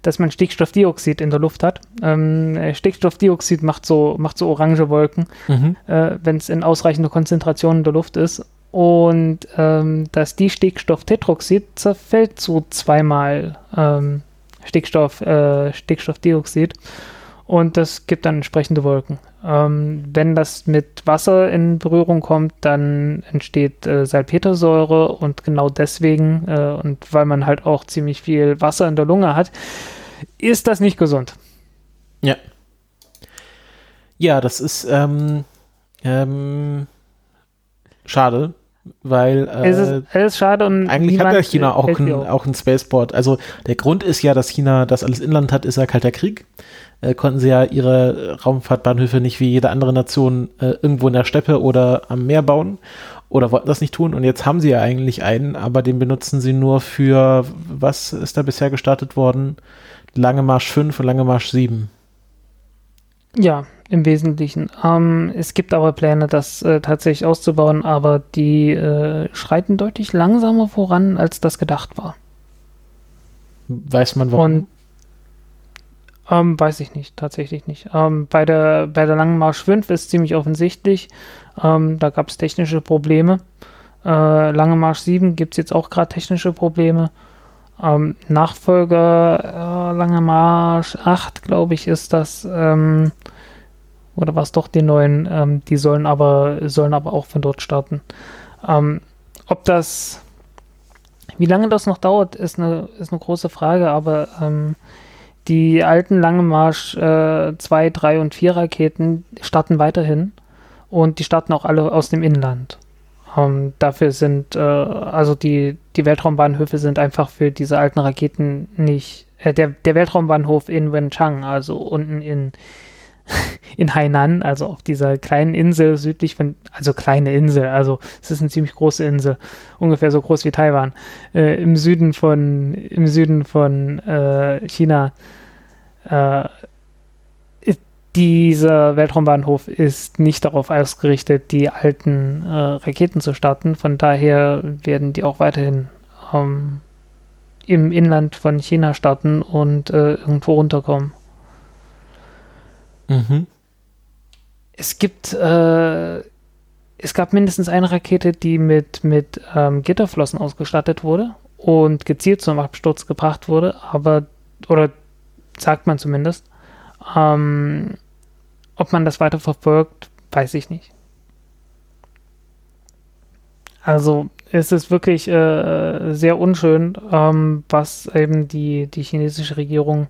dass man Stickstoffdioxid in der Luft hat. Ähm, äh, Stickstoffdioxid macht so, macht so orange Wolken, mhm. äh, wenn es in ausreichender Konzentration in der Luft ist. Und ähm, das Distickstofftetroxid zerfällt zu zweimal ähm, Stickstoff, äh, Stickstoffdioxid und das gibt dann entsprechende Wolken. Ähm, wenn das mit Wasser in Berührung kommt, dann entsteht äh, Salpetersäure und genau deswegen äh, und weil man halt auch ziemlich viel Wasser in der Lunge hat, ist das nicht gesund. Ja. Ja, das ist ähm, ähm, schade, weil äh, es, ist, es ist schade und eigentlich hat ja China auch ein, auch ein Spaceport. Also der Grund ist ja, dass China das alles Inland hat, ist ja kalter Krieg. Äh, konnten sie ja ihre Raumfahrtbahnhöfe nicht wie jede andere Nation äh, irgendwo in der Steppe oder am Meer bauen oder wollten das nicht tun. Und jetzt haben sie ja eigentlich einen, aber den benutzen sie nur für, was ist da bisher gestartet worden? Lange Marsch 5 und Lange Marsch 7. Ja, im Wesentlichen. Ähm, es gibt aber Pläne, das äh, tatsächlich auszubauen, aber die äh, schreiten deutlich langsamer voran, als das gedacht war. Weiß man warum? Und ähm, weiß ich nicht, tatsächlich nicht. Ähm, bei, der, bei der Langen Marsch 5 ist ziemlich offensichtlich, ähm, da gab es technische Probleme. Äh, Lange Marsch 7 gibt es jetzt auch gerade technische Probleme. Ähm, Nachfolger äh, Lange Marsch 8, glaube ich, ist das. Ähm, oder war es doch die neuen? Ähm, die sollen aber, sollen aber auch von dort starten. Ob das, wie lange das noch dauert, ist eine, ist eine große Frage, aber die alten Lange Marsch 2, äh, 3 und 4 Raketen starten weiterhin und die starten auch alle aus dem Inland. Ähm, dafür sind, äh, also die, die Weltraumbahnhöfe sind einfach für diese alten Raketen nicht, äh, der, der Weltraumbahnhof in Wenchang, also unten in, in Hainan, also auf dieser kleinen Insel südlich von, also kleine Insel, also es ist eine ziemlich große Insel, ungefähr so groß wie Taiwan, äh, im Süden von, im Süden von äh, China, äh, dieser Weltraumbahnhof ist nicht darauf ausgerichtet, die alten äh, Raketen zu starten. Von daher werden die auch weiterhin ähm, im Inland von China starten und äh, irgendwo runterkommen. Mhm. Es gibt, äh, es gab mindestens eine Rakete, die mit, mit ähm, Gitterflossen ausgestattet wurde und gezielt zum Absturz gebracht wurde, aber, oder sagt man zumindest. Ähm, ob man das weiter verfolgt, weiß ich nicht. Also es ist wirklich äh, sehr unschön, ähm, was eben die, die chinesische Regierung,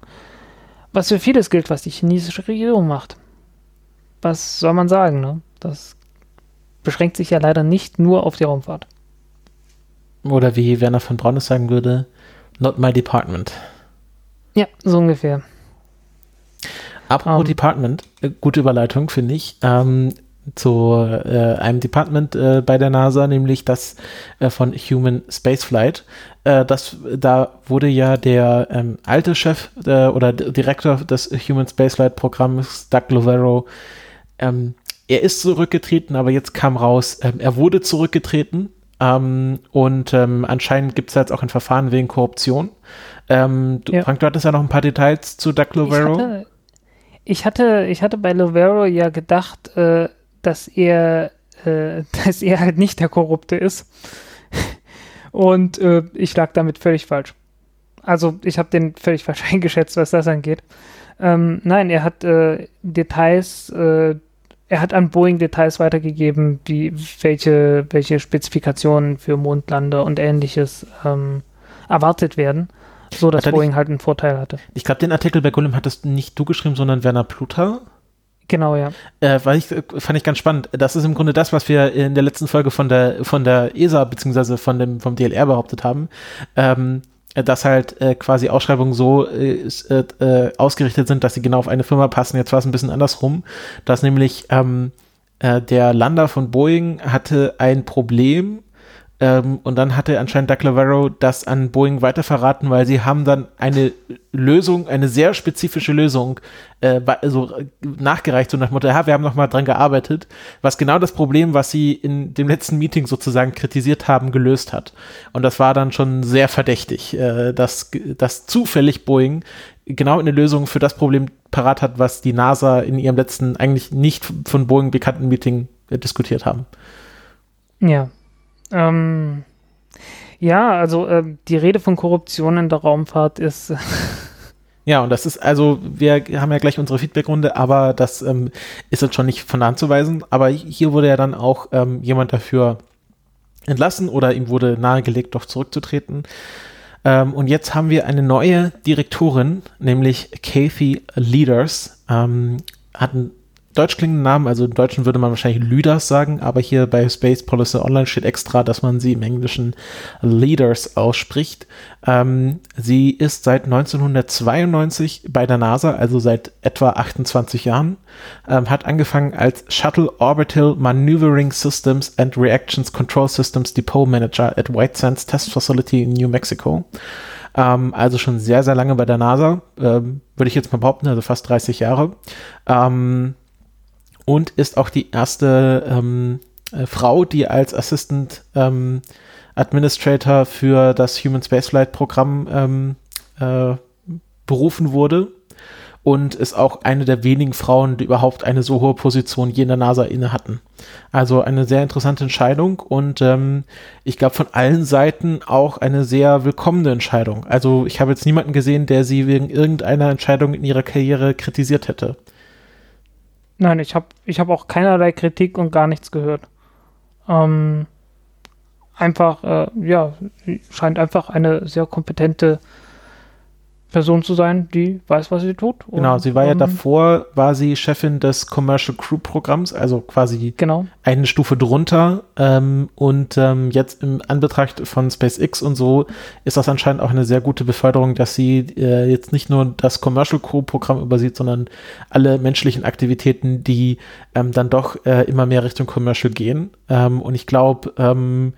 was für vieles gilt, was die chinesische Regierung macht. Was soll man sagen, ne? Das beschränkt sich ja leider nicht nur auf die Raumfahrt. Oder wie Werner von Braun es sagen würde, not my department. Ja, so ungefähr. Apropos um. Department, äh, gute Überleitung, finde ich, ähm, zu äh, einem Department äh, bei der NASA, nämlich das äh, von Human Spaceflight. Äh, das, da wurde ja der ähm, alte Chef äh, oder Direktor des Human Spaceflight Programms, Doug Lovero, ähm, er ist zurückgetreten, aber jetzt kam raus, ähm, er wurde zurückgetreten ähm, und ähm, anscheinend gibt es jetzt auch ein Verfahren wegen Korruption. Ähm, du, ja. Frank, du hattest ja noch ein paar Details zu Doug Lovero. Ich hatte, ich hatte, ich hatte bei Lovero ja gedacht, äh, dass er, äh, dass er halt nicht der Korrupte ist. Und äh, ich lag damit völlig falsch. Also ich habe den völlig falsch eingeschätzt, was das angeht. Ähm, nein, er hat äh, Details, äh, er hat an Boeing Details weitergegeben, wie welche, welche Spezifikationen für Mondlander und ähnliches ähm, erwartet werden. So, dass Boeing nicht, halt einen Vorteil hatte. Ich glaube, den Artikel bei Golem hattest nicht du geschrieben, sondern Werner Pluter. Genau, ja. Äh, weil ich, fand ich ganz spannend. Das ist im Grunde das, was wir in der letzten Folge von der, von der ESA bzw. von dem, vom DLR behauptet haben. Ähm, dass halt äh, quasi Ausschreibungen so äh, äh, ausgerichtet sind, dass sie genau auf eine Firma passen. Jetzt war es ein bisschen andersrum, dass nämlich ähm, äh, der Lander von Boeing hatte ein Problem ähm, und dann hatte anscheinend Doug Lavero das an Boeing weiterverraten, weil sie haben dann eine Lösung, eine sehr spezifische Lösung äh, also nachgereicht, so nach dem Motto, ja, wir haben noch mal dran gearbeitet, was genau das Problem, was sie in dem letzten Meeting sozusagen kritisiert haben, gelöst hat. Und das war dann schon sehr verdächtig, äh, dass, dass zufällig Boeing genau eine Lösung für das Problem parat hat, was die NASA in ihrem letzten eigentlich nicht von Boeing bekannten Meeting äh, diskutiert haben. Ja, ähm, ja, also äh, die Rede von Korruption in der Raumfahrt ist. ja, und das ist also, wir haben ja gleich unsere Feedbackrunde, aber das ähm, ist jetzt schon nicht von Hand zu weisen. Aber hier wurde ja dann auch ähm, jemand dafür entlassen oder ihm wurde nahegelegt, doch zurückzutreten. Ähm, und jetzt haben wir eine neue Direktorin, nämlich Kathy Leaders. Ähm, hatten deutsch klingenden Namen, also im Deutschen würde man wahrscheinlich Lüders sagen, aber hier bei Space Policy Online steht extra, dass man sie im Englischen Leaders ausspricht. Ähm, sie ist seit 1992 bei der NASA, also seit etwa 28 Jahren, ähm, hat angefangen als Shuttle Orbital Maneuvering Systems and Reactions Control Systems Depot Manager at White Sands Test Facility in New Mexico. Ähm, also schon sehr, sehr lange bei der NASA, ähm, würde ich jetzt mal behaupten, also fast 30 Jahre. Ähm, und ist auch die erste ähm, äh, Frau, die als Assistant ähm, Administrator für das Human Spaceflight Programm ähm, äh, berufen wurde und ist auch eine der wenigen Frauen, die überhaupt eine so hohe Position je in der NASA inne hatten. Also eine sehr interessante Entscheidung und ähm, ich glaube von allen Seiten auch eine sehr willkommene Entscheidung. Also ich habe jetzt niemanden gesehen, der sie wegen irgendeiner Entscheidung in ihrer Karriere kritisiert hätte. Nein, ich habe ich hab auch keinerlei Kritik und gar nichts gehört. Ähm, einfach, äh, ja, scheint einfach eine sehr kompetente Person zu sein, die weiß, was sie tut. Genau, sie war ja ähm, davor, war sie Chefin des Commercial Crew Programms, also quasi genau. eine Stufe drunter. Ähm, und ähm, jetzt im Anbetracht von SpaceX und so ist das anscheinend auch eine sehr gute Beförderung, dass sie äh, jetzt nicht nur das Commercial Crew Programm übersieht, sondern alle menschlichen Aktivitäten, die ähm, dann doch äh, immer mehr Richtung Commercial gehen. Ähm, und ich glaube, ähm,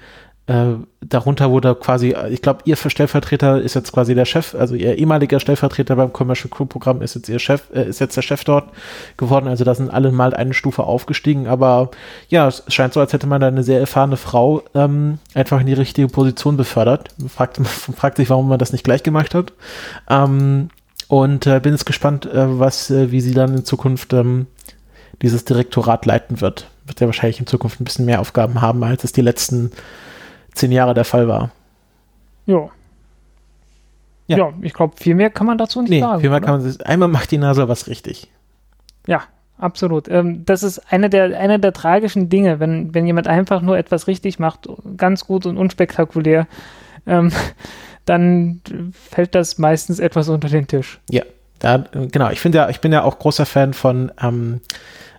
äh, darunter wurde quasi, ich glaube, ihr Stellvertreter ist jetzt quasi der Chef, also ihr ehemaliger Stellvertreter beim Commercial Crew Programm ist jetzt ihr Chef, äh, ist jetzt der Chef dort geworden. Also da sind alle mal eine Stufe aufgestiegen. Aber ja, es scheint so, als hätte man da eine sehr erfahrene Frau ähm, einfach in die richtige Position befördert. Fragt, fragt sich, warum man das nicht gleich gemacht hat. Ähm, und äh, bin jetzt gespannt, äh, was, äh, wie sie dann in Zukunft ähm, dieses Direktorat leiten wird. Wird ja wahrscheinlich in Zukunft ein bisschen mehr Aufgaben haben, als es die letzten zehn Jahre der Fall war. Jo. Ja. ja ich glaube, viel mehr kann man dazu nicht nee, sagen. Viel mehr kann man, einmal macht die Nase was richtig. Ja, absolut. Ähm, das ist eine der, eine der tragischen Dinge, wenn, wenn jemand einfach nur etwas richtig macht, ganz gut und unspektakulär, ähm, dann fällt das meistens etwas unter den Tisch. Ja, da, genau. Ich ja, ich bin ja auch großer Fan von ähm,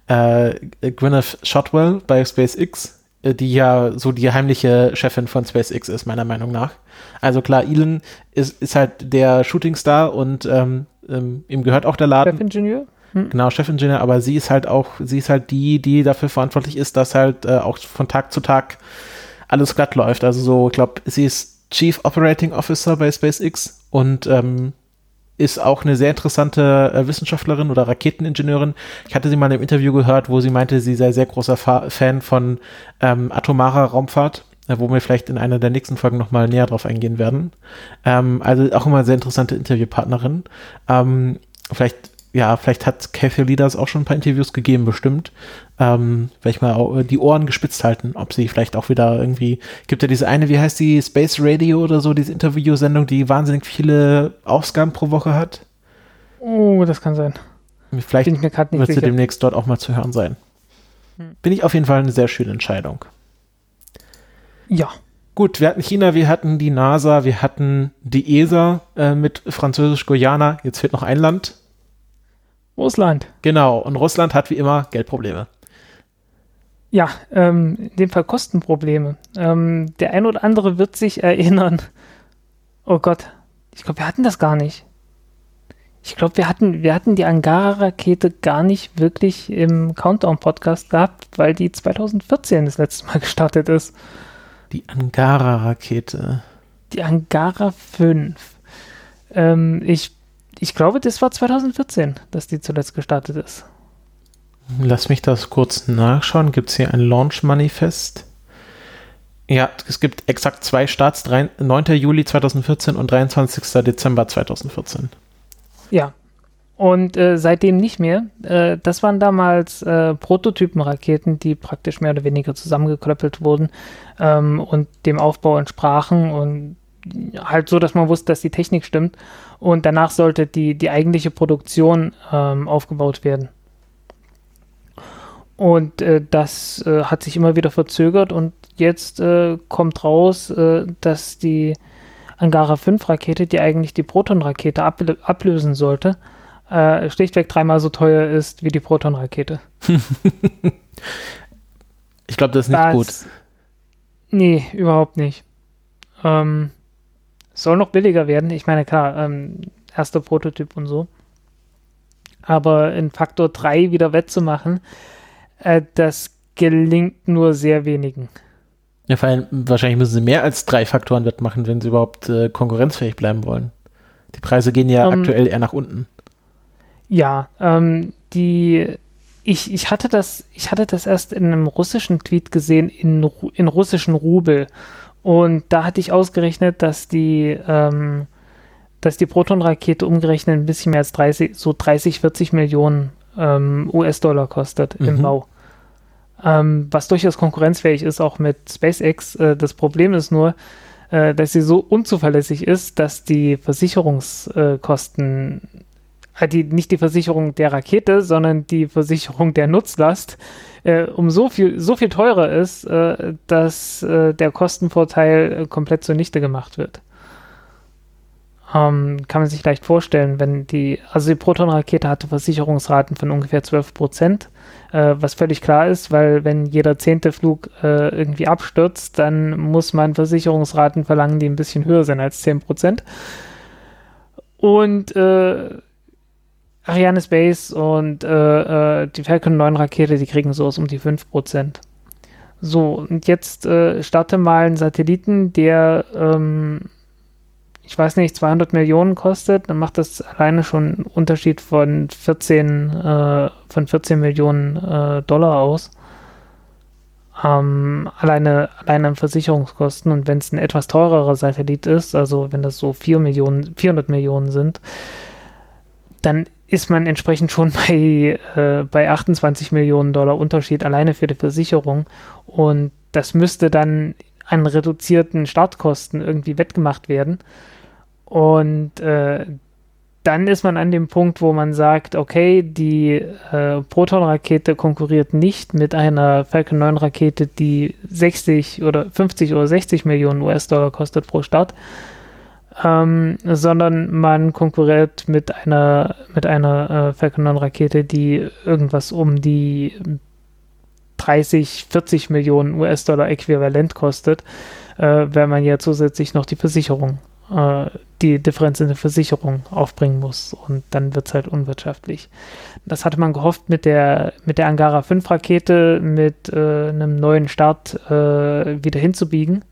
äh, Gwyneth Shotwell bei SpaceX die ja so die heimliche Chefin von SpaceX ist, meiner Meinung nach. Also klar, Elon ist, ist halt der Shootingstar und ähm, ähm, ihm gehört auch der Laden. Chefingenieur? Hm. Genau, Chefingenieur, aber sie ist halt auch, sie ist halt die, die dafür verantwortlich ist, dass halt äh, auch von Tag zu Tag alles glatt läuft. Also so, ich glaube, sie ist Chief Operating Officer bei SpaceX und ähm, ist auch eine sehr interessante äh, Wissenschaftlerin oder Raketeningenieurin. Ich hatte sie mal im Interview gehört, wo sie meinte, sie sei sehr großer Fa Fan von ähm, atomarer Raumfahrt, äh, wo wir vielleicht in einer der nächsten Folgen nochmal näher drauf eingehen werden. Ähm, also auch immer sehr interessante Interviewpartnerin. Ähm, vielleicht ja, vielleicht hat Cathy Leaders auch schon ein paar Interviews gegeben, bestimmt. Ähm, vielleicht mal die Ohren gespitzt halten, ob sie vielleicht auch wieder irgendwie, gibt ja diese eine, wie heißt die, Space Radio oder so, diese Interviewsendung, die wahnsinnig viele Ausgaben pro Woche hat. Oh, das kann sein. Vielleicht wird sie demnächst dort auch mal zu hören sein. Hm. Bin ich auf jeden Fall eine sehr schöne Entscheidung. Ja. Gut, wir hatten China, wir hatten die NASA, wir hatten die ESA äh, mit Französisch-Guyana. Jetzt fehlt noch ein Land. Russland. Genau, und Russland hat wie immer Geldprobleme. Ja, ähm, in dem Fall Kostenprobleme. Ähm, der ein oder andere wird sich erinnern, oh Gott, Ich glaube, wir hatten das gar nicht. Ich glaube, wir hatten, wir hatten die Angara-Rakete gar nicht wirklich im Countdown-Podcast gehabt, weil die 2014 das letzte Mal gestartet ist. Die Angara-Rakete. Die Angara 5. Ähm, ich, ich glaube, das war 2014, dass die zuletzt gestartet ist. Lass mich das kurz nachschauen. Gibt es hier ein Launch-Manifest? Ja, es gibt exakt zwei Starts, 9. Juli 2014 und 23. Dezember 2014. Ja. Und äh, seitdem nicht mehr. Äh, das waren damals äh, Prototypenraketen, die praktisch mehr oder weniger zusammengeklöppelt wurden ähm, und dem Aufbau entsprachen und halt so, dass man wusste, dass die Technik stimmt. Und danach sollte die, die eigentliche Produktion ähm, aufgebaut werden. Und äh, das äh, hat sich immer wieder verzögert und jetzt äh, kommt raus, äh, dass die Angara 5 Rakete, die eigentlich die Proton-Rakete ablö ablösen sollte, äh, schlichtweg dreimal so teuer ist wie die Proton-Rakete. ich glaube, das ist nicht das, gut. Nee, überhaupt nicht. Ähm, soll noch billiger werden. Ich meine, klar, ähm, erster Prototyp und so. Aber in Faktor 3 wieder wettzumachen, äh, das gelingt nur sehr wenigen. Ja, vor allem, wahrscheinlich müssen sie mehr als drei Faktoren wettmachen, wenn sie überhaupt äh, konkurrenzfähig bleiben wollen. Die Preise gehen ja um, ähm, aktuell eher nach unten. Ja, ähm, die, ich, ich hatte das, ich hatte das erst in einem russischen Tweet gesehen, in, in russischen Rubel. Und da hatte ich ausgerechnet, dass die, ähm, dass die Proton-Rakete umgerechnet ein bisschen mehr als 30, so 30, 40 Millionen ähm, US-Dollar kostet mhm. im Bau ähm, was durchaus konkurrenzfähig ist, auch mit SpaceX. Äh, das Problem ist nur, äh, dass sie so unzuverlässig ist, dass die Versicherungskosten, äh, die, nicht die Versicherung der Rakete, sondern die Versicherung der Nutzlast, äh, um so viel, so viel teurer ist, äh, dass äh, der Kostenvorteil komplett zunichte gemacht wird. Ähm, kann man sich leicht vorstellen, wenn die, also die Proton-Rakete hatte Versicherungsraten von ungefähr 12 Prozent, äh, was völlig klar ist, weil wenn jeder zehnte Flug äh, irgendwie abstürzt, dann muss man Versicherungsraten verlangen, die ein bisschen höher sind als 10 Prozent. Und äh, Ariane Space und äh, äh, die Falcon 9 Rakete, die kriegen sowas um die 5 Prozent. So, und jetzt äh, starte mal einen Satelliten, der ähm, ich weiß nicht, 200 Millionen kostet, dann macht das alleine schon einen Unterschied von 14, äh, von 14 Millionen äh, Dollar aus. Ähm, alleine, alleine an Versicherungskosten. Und wenn es ein etwas teurerer Satellit ist, also wenn das so 4 Millionen, 400 Millionen sind, dann ist man entsprechend schon bei, äh, bei 28 Millionen Dollar Unterschied alleine für die Versicherung. Und das müsste dann an reduzierten Startkosten irgendwie wettgemacht werden. Und äh, dann ist man an dem Punkt, wo man sagt, okay, die äh, Proton-Rakete konkurriert nicht mit einer Falcon 9-Rakete, die 60 oder 50 oder 60 Millionen US-Dollar kostet pro Start, ähm, sondern man konkurriert mit einer, mit einer äh, Falcon 9-Rakete, die irgendwas um die 30, 40 Millionen US-Dollar äquivalent kostet, äh, wenn man ja zusätzlich noch die Versicherung äh, die Differenz in der Versicherung aufbringen muss und dann wird es halt unwirtschaftlich. Das hatte man gehofft mit der, mit der Angara 5 Rakete mit äh, einem neuen Start äh, wieder hinzubiegen.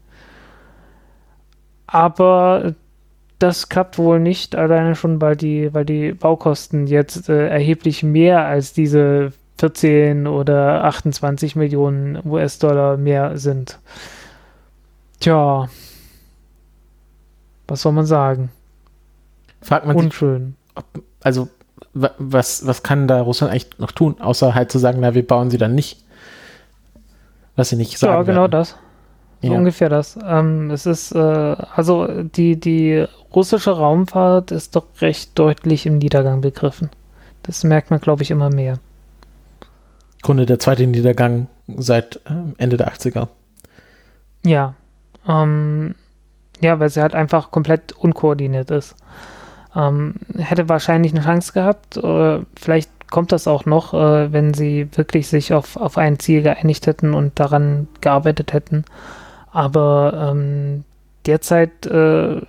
Aber das klappt wohl nicht, alleine schon, weil die, weil die Baukosten jetzt äh, erheblich mehr als diese 14 oder 28 Millionen US-Dollar mehr sind. Tja, was soll man sagen? Fragt man Unschön. Sich, ob, also, was, was kann da Russland eigentlich noch tun, außer halt zu sagen, na, wir bauen sie dann nicht? Was sie nicht sagen. Ja, genau werden. das. Ja. ungefähr das. Ähm, es ist, äh, also die, die russische Raumfahrt ist doch recht deutlich im Niedergang begriffen. Das merkt man, glaube ich, immer mehr. Grunde der zweite Niedergang seit äh, Ende der 80er. Ja. Ähm, ja, weil sie halt einfach komplett unkoordiniert ist. Ähm, hätte wahrscheinlich eine Chance gehabt. Äh, vielleicht kommt das auch noch, äh, wenn sie wirklich sich auf, auf ein Ziel geeinigt hätten und daran gearbeitet hätten. Aber ähm, derzeit äh,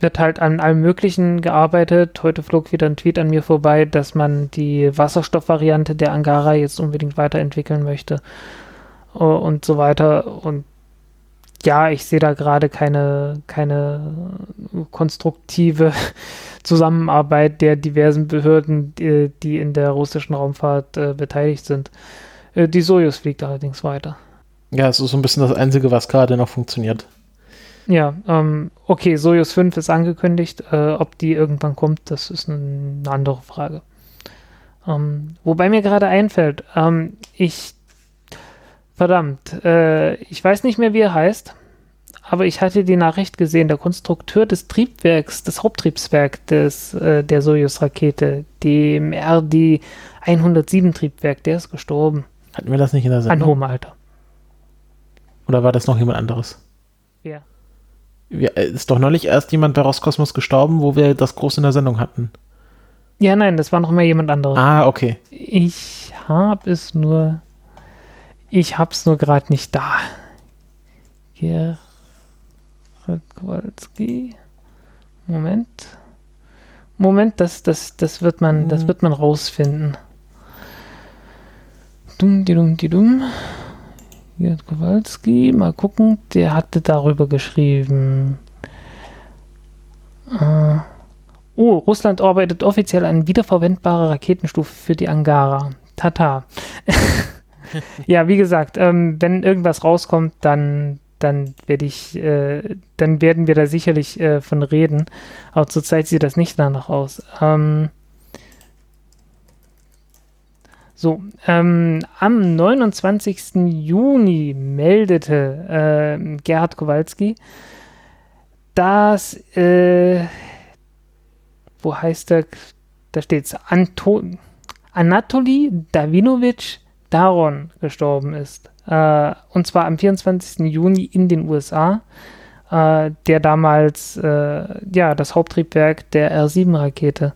wird halt an allem Möglichen gearbeitet. Heute flog wieder ein Tweet an mir vorbei, dass man die Wasserstoffvariante der Angara jetzt unbedingt weiterentwickeln möchte uh, und so weiter. Und ja, ich sehe da gerade keine, keine konstruktive Zusammenarbeit der diversen Behörden, die, die in der russischen Raumfahrt äh, beteiligt sind. Äh, die Soyuz fliegt allerdings weiter. Ja, es ist so ein bisschen das Einzige, was gerade noch funktioniert. Ja, ähm, okay, Soyuz 5 ist angekündigt. Äh, ob die irgendwann kommt, das ist eine andere Frage. Ähm, wobei mir gerade einfällt, ähm, ich, verdammt, äh, ich weiß nicht mehr, wie er heißt, aber ich hatte die Nachricht gesehen, der Konstrukteur des Triebwerks, des Haupttriebswerks des, äh, der Soyuz-Rakete, dem RD-107-Triebwerk, der ist gestorben. Hatten wir das nicht in der Sendung? An hohem Alter. Oder war das noch jemand anderes? Ja. Wir, äh, ist doch neulich erst jemand bei Roskosmos gestorben, wo wir das groß in der Sendung hatten. Ja, nein, das war noch mal jemand anderes. Ah, okay. Ich habe es nur. Ich hab's nur gerade nicht da. Gerhard Kowalski. Moment. Moment, das, das, das wird man, das wird man rausfinden. Dumm, die dumm, die dumm. Gerd Kowalski, mal gucken, der hatte darüber geschrieben. Äh, oh, Russland arbeitet offiziell an wiederverwendbare Raketenstufe für die Angara. Tata. ja, wie gesagt, ähm, wenn irgendwas rauskommt, dann, dann werde ich, äh, dann werden wir da sicherlich äh, von reden. Aber zurzeit sieht das nicht danach aus. Ähm, so, ähm, am 29. Juni meldete äh, Gerhard Kowalski, dass, äh, wo heißt er, da steht's, Anto Anatoly Davinovic Daron gestorben ist. Äh, und zwar am 24. Juni in den USA, äh, der damals äh, ja, das Haupttriebwerk der R-7-Rakete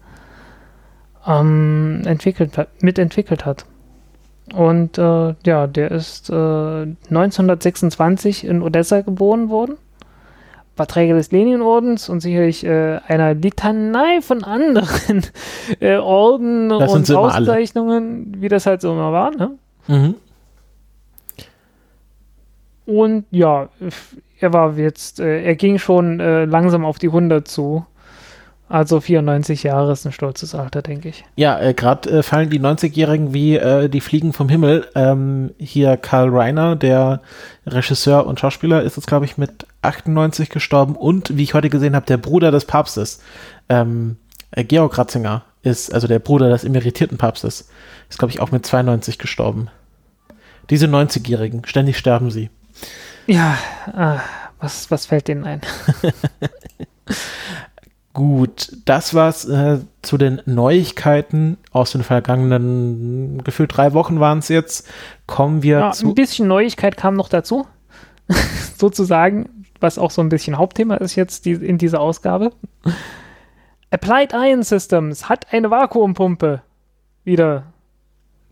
ähm, entwickelt, mitentwickelt hat. Und äh, ja, der ist äh, 1926 in Odessa geboren worden, war Träger des Leninordens und sicherlich äh, einer Litanei von anderen äh, Orden Das und alle. Auszeichnungen, wie das halt so immer war. Ne? Mhm. Und ja, er war jetzt, äh, er ging schon äh, langsam auf die 100 zu. Also 94 Jahre ist ein stolzes Alter, denke ich. Ja, äh, gerade äh, fallen die 90-Jährigen wie äh, die Fliegen vom Himmel. Ähm, hier Karl Reiner, der Regisseur und Schauspieler, ist jetzt, glaube ich, mit 98 gestorben. Und, wie ich heute gesehen habe, der Bruder des Papstes, ähm, äh, Georg Ratzinger, ist, also der Bruder des emeritierten Papstes, ist, glaube ich, auch mit 92 gestorben. Diese 90-Jährigen, ständig sterben sie. Ja, ah, was, was fällt denen ein? Gut, das war's äh, zu den Neuigkeiten aus den vergangenen gefühlt drei Wochen waren es jetzt. Kommen wir Ja, zu. ein bisschen Neuigkeit kam noch dazu, sozusagen, was auch so ein bisschen Hauptthema ist jetzt die, in dieser Ausgabe. Applied Ion Systems hat eine Vakuumpumpe wieder,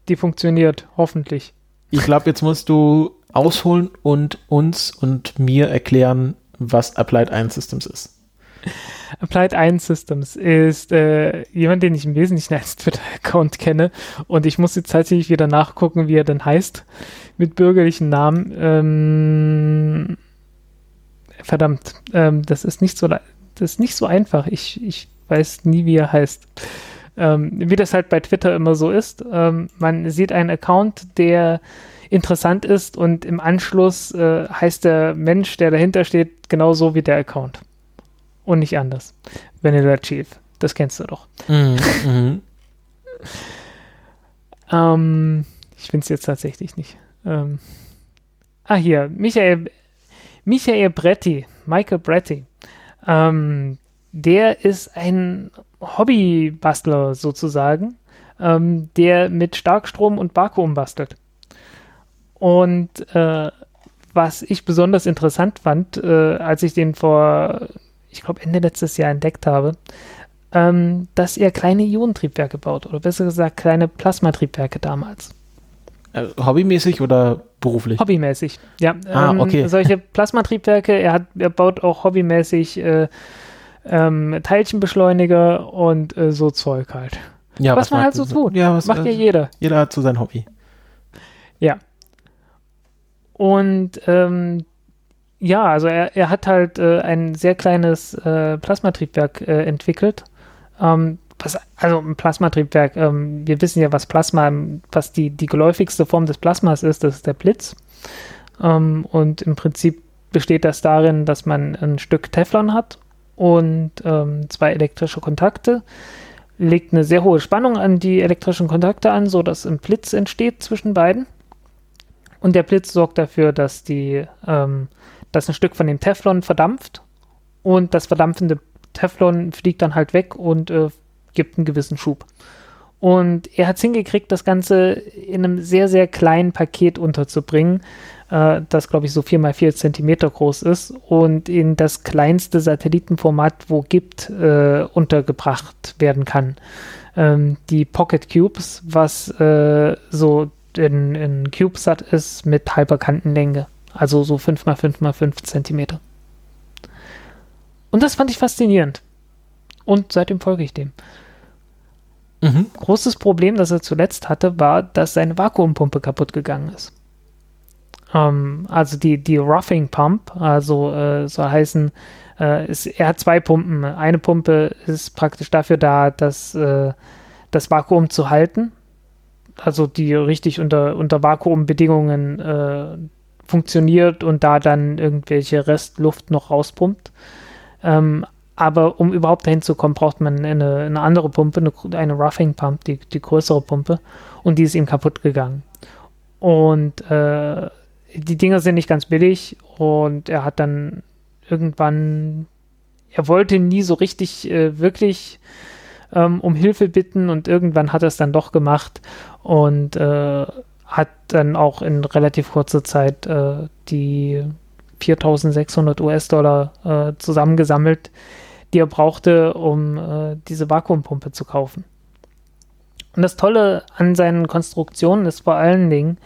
die funktioniert, hoffentlich. Ich glaube, jetzt musst du ausholen und uns und mir erklären, was Applied Ion Systems ist. Applied Ion Systems ist äh, jemand, den ich im Wesentlichen als Twitter-Account kenne und ich muss jetzt tatsächlich wieder nachgucken, wie er denn heißt, mit bürgerlichen Namen. Ähm, verdammt, ähm, das ist nicht so, das ist nicht so einfach. Ich, ich weiß nie, wie er heißt. Ähm, wie das halt bei Twitter immer so ist. Ähm, man sieht einen Account, der interessant ist und im Anschluss äh, heißt der Mensch, der dahinter steht, genauso wie der Account. Und nicht anders. Vanilla Chief. Das kennst du doch. Mhm. Ähm, ich finde es jetzt tatsächlich nicht. Ähm, ah, hier. Michael, Michael Bretti. Michael Bretti. Ähm, der ist ein Hobbybastler sozusagen, ähm, der mit Starkstrom und Vakuum bastelt. Und äh, was ich besonders interessant fand, äh, als ich den vor, ich glaube, Ende letztes Jahr entdeckt habe, ähm, dass er kleine Ionentriebwerke baut. Oder besser gesagt, kleine Plasmatriebwerke damals. Äh, hobbymäßig oder beruflich? Hobbymäßig, ja. Ah, ähm, okay. Solche Plasmatriebwerke, er, hat, er baut auch hobbymäßig äh, ähm, Teilchenbeschleuniger und äh, so Zeug halt. Ja, was, man halt so tut. Ja, was, Macht ja jeder. Jeder hat so sein Hobby. Ja. Und ähm, ja, also er, er hat halt äh, ein sehr kleines äh, Plasmatriebwerk äh, entwickelt. Ähm, was, also ein Plasmatriebwerk, ähm, wir wissen ja, was Plasma, was die, die geläufigste Form des Plasmas ist, das ist der Blitz. Ähm, und im Prinzip besteht das darin, dass man ein Stück Teflon hat und ähm, zwei elektrische Kontakte, legt eine sehr hohe Spannung an die elektrischen Kontakte an, sodass ein Blitz entsteht zwischen beiden. Und der Blitz sorgt dafür, dass, die, ähm, dass ein Stück von dem Teflon verdampft und das verdampfende Teflon fliegt dann halt weg und äh, gibt einen gewissen Schub. Und er hat es hingekriegt, das Ganze in einem sehr, sehr kleinen Paket unterzubringen, äh, das, glaube ich, so 4 mal 4 Zentimeter groß ist und in das kleinste Satellitenformat, wo gibt, äh, untergebracht werden kann. Ähm, die Pocket Cubes, was äh, so in, in CubeSat ist mit halber Kantenlänge, also so 5 mal 5 mal 5 Zentimeter. Und das fand ich faszinierend. Und seitdem folge ich dem. Mhm. Großes Problem, das er zuletzt hatte, war, dass seine Vakuumpumpe kaputt gegangen ist. Ähm, also die, die Roughing Pump, also äh, soll heißen, äh, ist, er hat zwei Pumpen. Eine Pumpe ist praktisch dafür da, dass, äh, das Vakuum zu halten. Also die richtig unter, unter Vakuumbedingungen äh, funktioniert und da dann irgendwelche Restluft noch rauspumpt. Ähm, aber um überhaupt dahin zu kommen, braucht man eine, eine andere Pumpe, eine, eine Roughing Pump, die, die größere Pumpe. Und die ist ihm kaputt gegangen. Und äh, die Dinger sind nicht ganz billig und er hat dann irgendwann, er wollte nie so richtig äh, wirklich ähm, um Hilfe bitten und irgendwann hat er es dann doch gemacht und äh, hat dann auch in relativ kurzer Zeit äh, die 4600 US-Dollar äh, zusammengesammelt, die er brauchte, um äh, diese Vakuumpumpe zu kaufen. Und das Tolle an seinen Konstruktionen ist vor allen Dingen,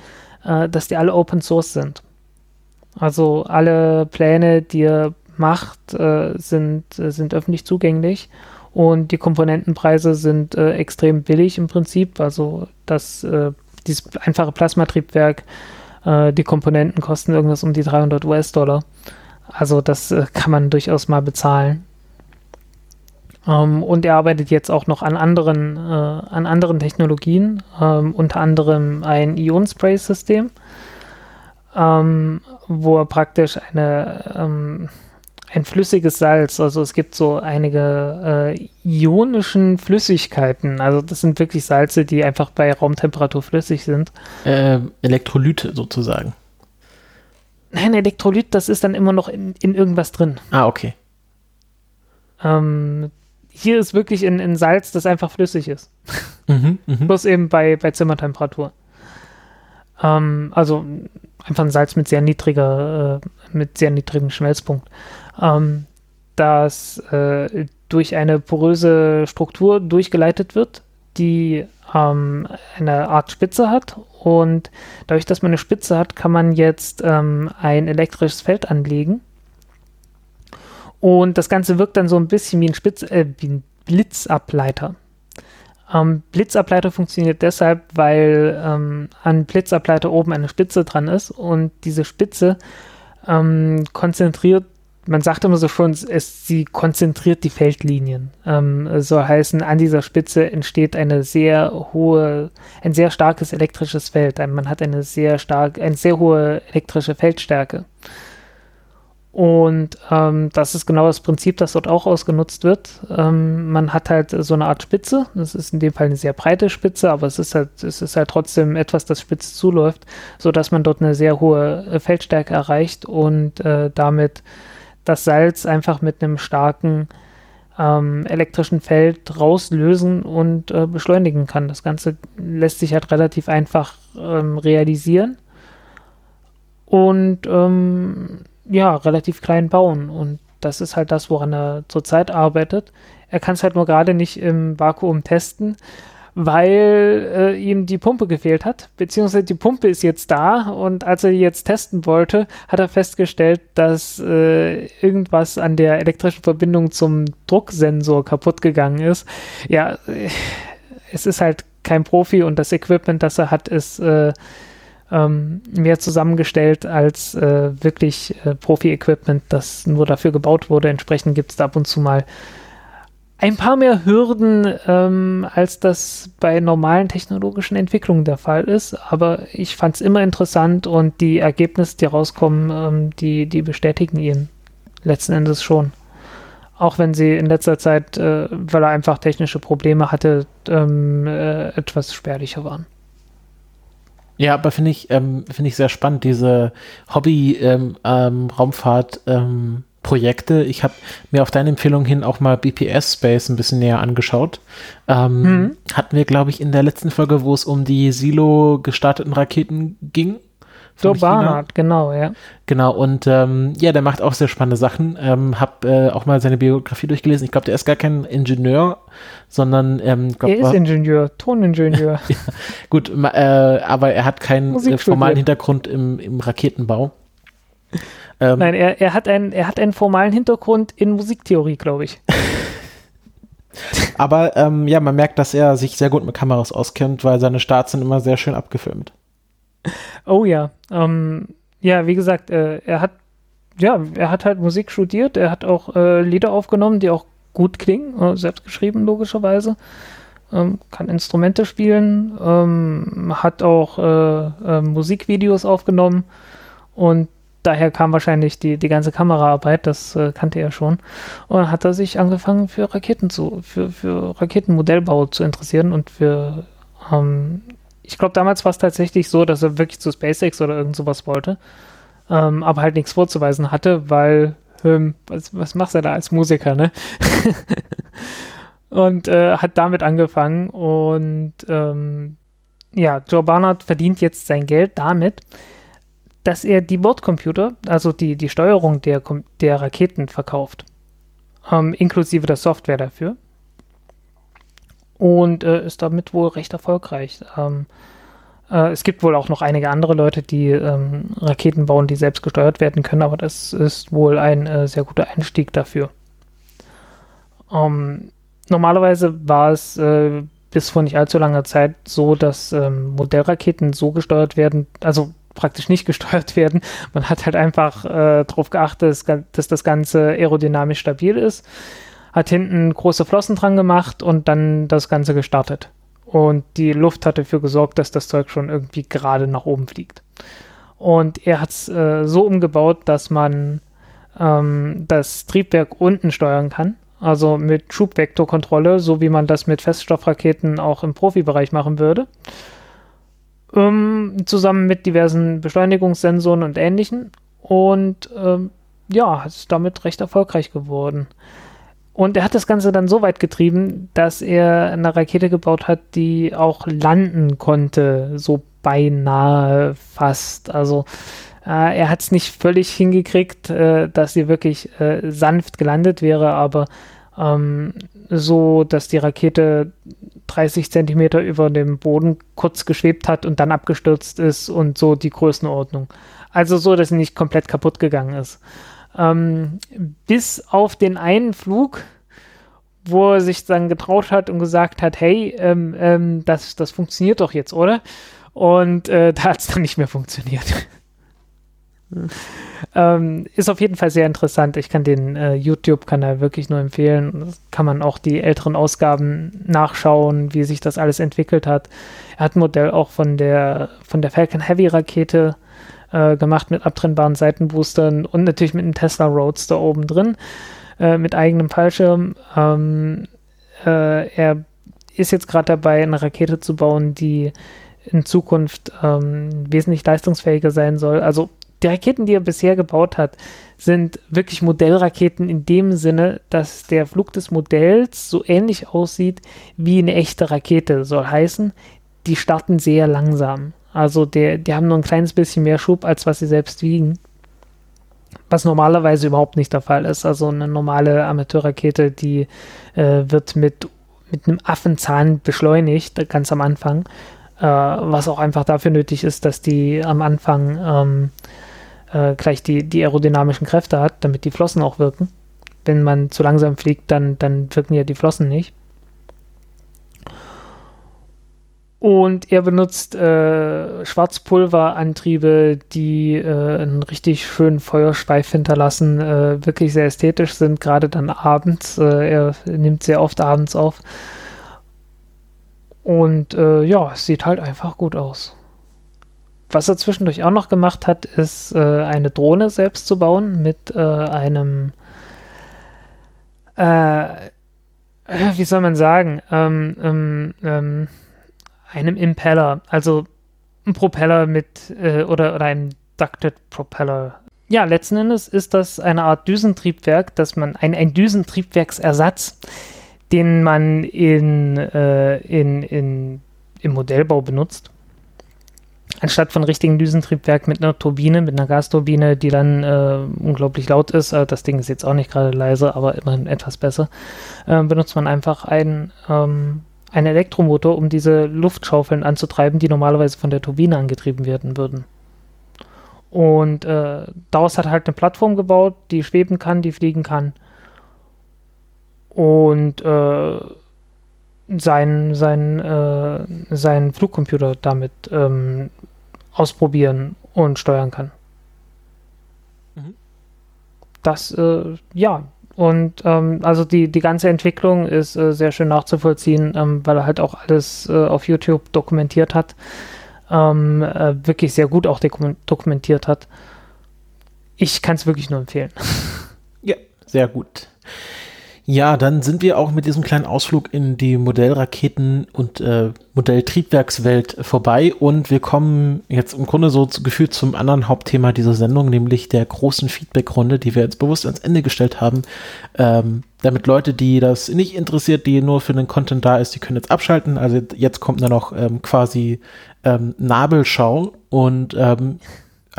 äh, dass die alle Open Source sind. Also alle Pläne, die er macht, äh, sind, äh, sind öffentlich zugänglich und die Komponentenpreise sind extrem billig im Prinzip. Also das, dieses einfache Plasmatriebwerk, äh, die Komponenten kosten irgendwas um die 300 US-Dollar. Also das kann man durchaus mal bezahlen. Ähm, und er arbeitet jetzt auch noch an anderen, äh, an anderen Technologien, ähm, unter anderem ein Ionenspray-System, ähm, wo er praktisch eine, ähm, ein flüssiges Salz, also es gibt so einige äh, ionischen Flüssigkeiten, also das sind wirklich Salze, die einfach bei Raumtemperatur flüssig sind. Äh, Elektrolyte sozusagen. Nein, Elektrolyt, das ist dann immer noch in, in irgendwas drin. Ah, okay. Ähm, hier ist wirklich in, in Salz, das einfach flüssig ist. Mhm, mh. Bloß eben bei, bei Zimmertemperatur. Ähm, also einfach ein Salz mit sehr niedriger, äh, mit sehr niedrigem Schmelzpunkt. Ähm, das äh, durch eine poröse Struktur durchgeleitet wird, die ähm, eine Art Spitze hat. Und dadurch, dass man eine Spitze hat, kann man jetzt ähm, ein elektrisches Feld anlegen und das Ganze wirkt dann so ein bisschen wie ein, Spitz, äh, wie ein Blitzableiter. Ähm, Blitzableiter funktioniert deshalb, weil ähm, an Blitzableiter oben eine Spitze dran ist und diese Spitze ähm, konzentriert, man sagt immer so schon, es, sie konzentriert die Feldlinien. Ähm, soll heißen, an dieser Spitze entsteht eine sehr hohe, ein sehr starkes elektrisches Feld. Man hat eine sehr stark, eine sehr hohe elektrische Feldstärke. Und ähm, das ist genau das Prinzip, das dort auch ausgenutzt wird. Ähm, man hat halt so eine Art Spitze. Das ist in dem Fall eine sehr breite Spitze, aber es ist halt, es ist halt trotzdem etwas, das spitz zuläuft, sodass man dort eine sehr hohe äh, Feldstärke erreicht und äh, damit das Salz einfach mit einem starken ähm, elektrischen Feld rauslösen und äh, beschleunigen kann. Das Ganze lässt sich halt relativ einfach ähm, realisieren. Und ähm, ja, relativ klein bauen. Und das ist halt das, woran er zurzeit arbeitet. Er kann es halt nur gerade nicht im Vakuum testen, weil äh, ihm die Pumpe gefehlt hat, beziehungsweise die Pumpe ist jetzt da und als er jetzt testen wollte, hat er festgestellt, dass äh, irgendwas an der elektrischen Verbindung zum Drucksensor kaputt gegangen ist. Ja, äh, es ist halt kein Profi und das Equipment, das er hat, ist äh, ähm, mehr zusammengestellt als äh, wirklich äh, Profi-Equipment, das nur dafür gebaut wurde. Entsprechend gibt es ab und zu mal ein paar mehr Hürden, ähm, als das bei normalen technologischen Entwicklungen der Fall ist. Aber ich fand es immer interessant und die Ergebnisse, die rauskommen, ähm, die, die bestätigen ihn letzten Endes schon. Auch wenn sie in letzter Zeit, äh, weil er einfach technische Probleme hatte, ähm, äh, etwas spärlicher waren. Ja, aber finde ich, ähm, finde ich sehr spannend, diese Hobby-Raumfahrt- ähm, ähm, Projekte. Ich habe mir auf deine Empfehlung hin auch mal BPS Space ein bisschen näher angeschaut. Ähm, mhm. Hatten wir, glaube ich, in der letzten Folge, wo es um die Silo gestarteten Raketen ging. So Barnard, genau, ja. Genau, und ähm, ja, der macht auch sehr spannende Sachen. Ähm, hab äh, auch mal seine Biografie durchgelesen. Ich glaube, der ist gar kein Ingenieur, sondern ähm, glaub, er ist Ingenieur, Toningenieur. ja, gut, äh, aber er hat keinen äh, formalen Hintergrund im, im Raketenbau. Ähm, Nein, er, er, hat einen, er hat einen formalen Hintergrund in Musiktheorie, glaube ich. aber ähm, ja, man merkt, dass er sich sehr gut mit Kameras auskennt, weil seine Starts sind immer sehr schön abgefilmt. Oh ja, ähm, ja, wie gesagt, äh, er hat ja, er hat halt Musik studiert, er hat auch äh, Lieder aufgenommen, die auch gut klingen, äh, selbst geschrieben logischerweise, ähm, kann Instrumente spielen, ähm, hat auch äh, äh, Musikvideos aufgenommen und daher kam wahrscheinlich die, die ganze Kameraarbeit, das äh, kannte er schon. Und dann hat er sich angefangen für Raketen zu, für, für Raketenmodellbau zu interessieren und für ähm, ich glaube, damals war es tatsächlich so, dass er wirklich zu SpaceX oder irgend sowas wollte, ähm, aber halt nichts vorzuweisen hatte, weil, ähm, was, was macht er da als Musiker, ne? und äh, hat damit angefangen und ähm, ja, Joe Barnard verdient jetzt sein Geld damit, dass er die Bordcomputer, also die, die Steuerung der, der Raketen verkauft, ähm, inklusive der Software dafür und äh, ist damit wohl recht erfolgreich. Ähm, äh, es gibt wohl auch noch einige andere Leute, die ähm, Raketen bauen, die selbst gesteuert werden können, aber das ist wohl ein äh, sehr guter Einstieg dafür. Ähm, normalerweise war es äh, bis vor nicht allzu langer Zeit so, dass ähm, Modellraketen so gesteuert werden, also praktisch nicht gesteuert werden. Man hat halt einfach äh, darauf geachtet, dass das Ganze aerodynamisch stabil ist hat hinten große Flossen dran gemacht und dann das Ganze gestartet. Und die Luft hat dafür gesorgt, dass das Zeug schon irgendwie gerade nach oben fliegt. Und er hat es äh, so umgebaut, dass man ähm, das Triebwerk unten steuern kann. Also mit Schubvektorkontrolle, so wie man das mit Feststoffraketen auch im Profibereich machen würde. Ähm, zusammen mit diversen Beschleunigungssensoren und ähnlichen. Und ähm, ja, ist damit recht erfolgreich geworden. Und er hat das Ganze dann so weit getrieben, dass er eine Rakete gebaut hat, die auch landen konnte, so beinahe fast. Also äh, er hat es nicht völlig hingekriegt, äh, dass sie wirklich äh, sanft gelandet wäre, aber ähm, so, dass die Rakete 30 Zentimeter über dem Boden kurz geschwebt hat und dann abgestürzt ist und so die Größenordnung. Also so, dass sie nicht komplett kaputt gegangen ist. Ähm, bis auf den einen Flug, wo er sich dann getraut hat und gesagt hat, hey, ähm, ähm, das, das funktioniert doch jetzt, oder? Und äh, da hat es dann nicht mehr funktioniert. Ähm, ist auf jeden Fall sehr interessant. Ich kann den äh, YouTube-Kanal wirklich nur empfehlen. Das kann man auch die älteren Ausgaben nachschauen, wie sich das alles entwickelt hat. Er hat ein Modell auch von der, von der Falcon Heavy Rakete äh, gemacht mit abtrennbaren Seitenboostern und natürlich mit einem Tesla Roadster oben drin, äh, mit eigenem Fallschirm. Ähm, äh, er ist jetzt gerade dabei, eine Rakete zu bauen, die in Zukunft ähm, wesentlich leistungsfähiger sein soll. Also die Raketen, die er bisher gebaut hat, sind wirklich Modellraketen in dem Sinne, dass der Flug des Modells so ähnlich aussieht wie eine echte Rakete. Soll heißen, die starten sehr langsam. Also der, die haben nur ein kleines bisschen mehr Schub, als was sie selbst wiegen. Was normalerweise überhaupt nicht der Fall ist. Also eine normale Amateurrakete, die äh, wird mit mit einem Affenzahn beschleunigt, ganz am Anfang. Äh, was auch einfach dafür nötig ist, dass die am Anfang ähm, äh, gleich die, die aerodynamischen Kräfte hat, damit die Flossen auch wirken. Wenn man zu langsam fliegt, dann, dann wirken ja die Flossen nicht. Und er benutzt äh, Schwarzpulverantriebe, die äh, einen richtig schönen Feuerschweif hinterlassen, äh, wirklich sehr ästhetisch sind, gerade dann abends. Äh, er nimmt sehr oft abends auf. Und äh, ja, es sieht halt einfach gut aus. Was er zwischendurch auch noch gemacht hat, ist äh, eine Drohne selbst zu bauen mit einem, wie soll man sagen, ähm, ähm, ähm, einem Impeller, also ein Propeller mit äh, oder, oder einem Ducted Propeller. Ja, letzten Endes ist das eine Art Düsentriebwerk, dass man ein, ein Düsentriebwerksersatz, den man in, äh, in, in, im Modellbau benutzt. Anstatt von richtigen Düsentriebwerk mit einer Turbine, mit einer Gasturbine, die dann äh, unglaublich laut ist, äh, das Ding ist jetzt auch nicht gerade leise, aber immerhin etwas besser, äh, benutzt man einfach ein ähm, ein Elektromotor, um diese Luftschaufeln anzutreiben, die normalerweise von der Turbine angetrieben werden würden. Und äh, daraus hat er halt eine Plattform gebaut, die schweben kann, die fliegen kann. Und äh, seinen sein, äh, sein Flugcomputer damit ähm, ausprobieren und steuern kann. Mhm. Das, äh, ja, und ähm, also die, die ganze Entwicklung ist äh, sehr schön nachzuvollziehen, ähm, weil er halt auch alles äh, auf YouTube dokumentiert hat. Ähm, äh, wirklich sehr gut auch dokumentiert hat. Ich kann es wirklich nur empfehlen. Ja, sehr gut. Ja, dann sind wir auch mit diesem kleinen Ausflug in die Modellraketen- und äh, Modelltriebwerkswelt vorbei und wir kommen jetzt im Grunde so zu, gefühlt zum anderen Hauptthema dieser Sendung, nämlich der großen Feedbackrunde, die wir jetzt bewusst ans Ende gestellt haben, ähm, damit Leute, die das nicht interessiert, die nur für den Content da ist, die können jetzt abschalten. Also jetzt kommt nur noch ähm, quasi ähm, Nabelschau und ähm,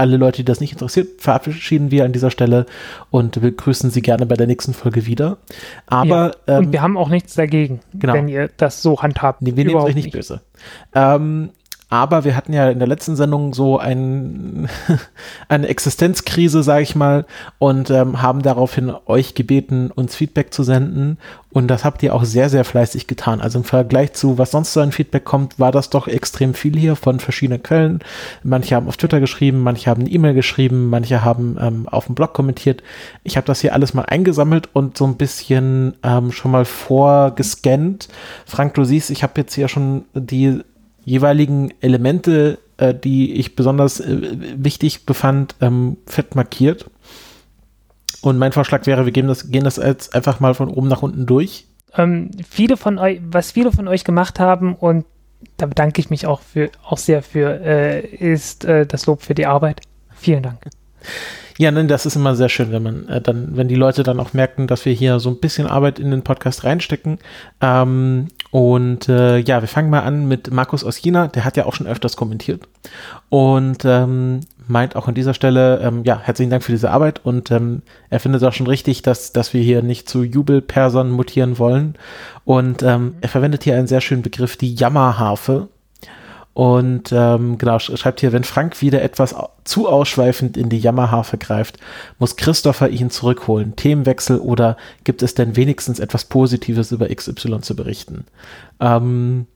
alle Leute, die das nicht interessiert, verabschieden wir an dieser Stelle und begrüßen Sie gerne bei der nächsten Folge wieder. Aber ja, und ähm, wir haben auch nichts dagegen, genau. wenn ihr das so handhabt. Nee, wir nehmen euch nicht, nicht böse. Ähm, aber wir hatten ja in der letzten Sendung so ein, eine Existenzkrise, sage ich mal, und ähm, haben daraufhin euch gebeten, uns Feedback zu senden. Und das habt ihr auch sehr, sehr fleißig getan. Also im Vergleich zu, was sonst so ein Feedback kommt, war das doch extrem viel hier von verschiedenen Quellen. Manche haben auf Twitter geschrieben, manche haben eine E-Mail geschrieben, manche haben ähm, auf dem Blog kommentiert. Ich habe das hier alles mal eingesammelt und so ein bisschen ähm, schon mal vorgescannt. Frank, du siehst, ich habe jetzt hier schon die jeweiligen Elemente, äh, die ich besonders äh, wichtig befand, ähm, fett markiert. Und mein Vorschlag wäre, wir gehen das, gehen das jetzt einfach mal von oben nach unten durch. Ähm, viele von euch, was viele von euch gemacht haben und da bedanke ich mich auch für auch sehr für, äh, ist äh, das Lob für die Arbeit. Vielen Dank. Ja, nein, das ist immer sehr schön, wenn man äh, dann, wenn die Leute dann auch merken, dass wir hier so ein bisschen Arbeit in den Podcast reinstecken. Ähm, und äh, ja, wir fangen mal an mit Markus aus China, der hat ja auch schon öfters kommentiert und ähm, meint auch an dieser Stelle, ähm, ja, herzlichen Dank für diese Arbeit und ähm, er findet auch schon richtig, dass, dass wir hier nicht zu Jubelpersern mutieren wollen. Und ähm, er verwendet hier einen sehr schönen Begriff, die Jammerharfe. Und ähm, genau, schreibt hier, wenn Frank wieder etwas zu ausschweifend in die Jammerharfe greift, muss Christopher ihn zurückholen. Themenwechsel oder gibt es denn wenigstens etwas Positives über XY zu berichten? Ähm,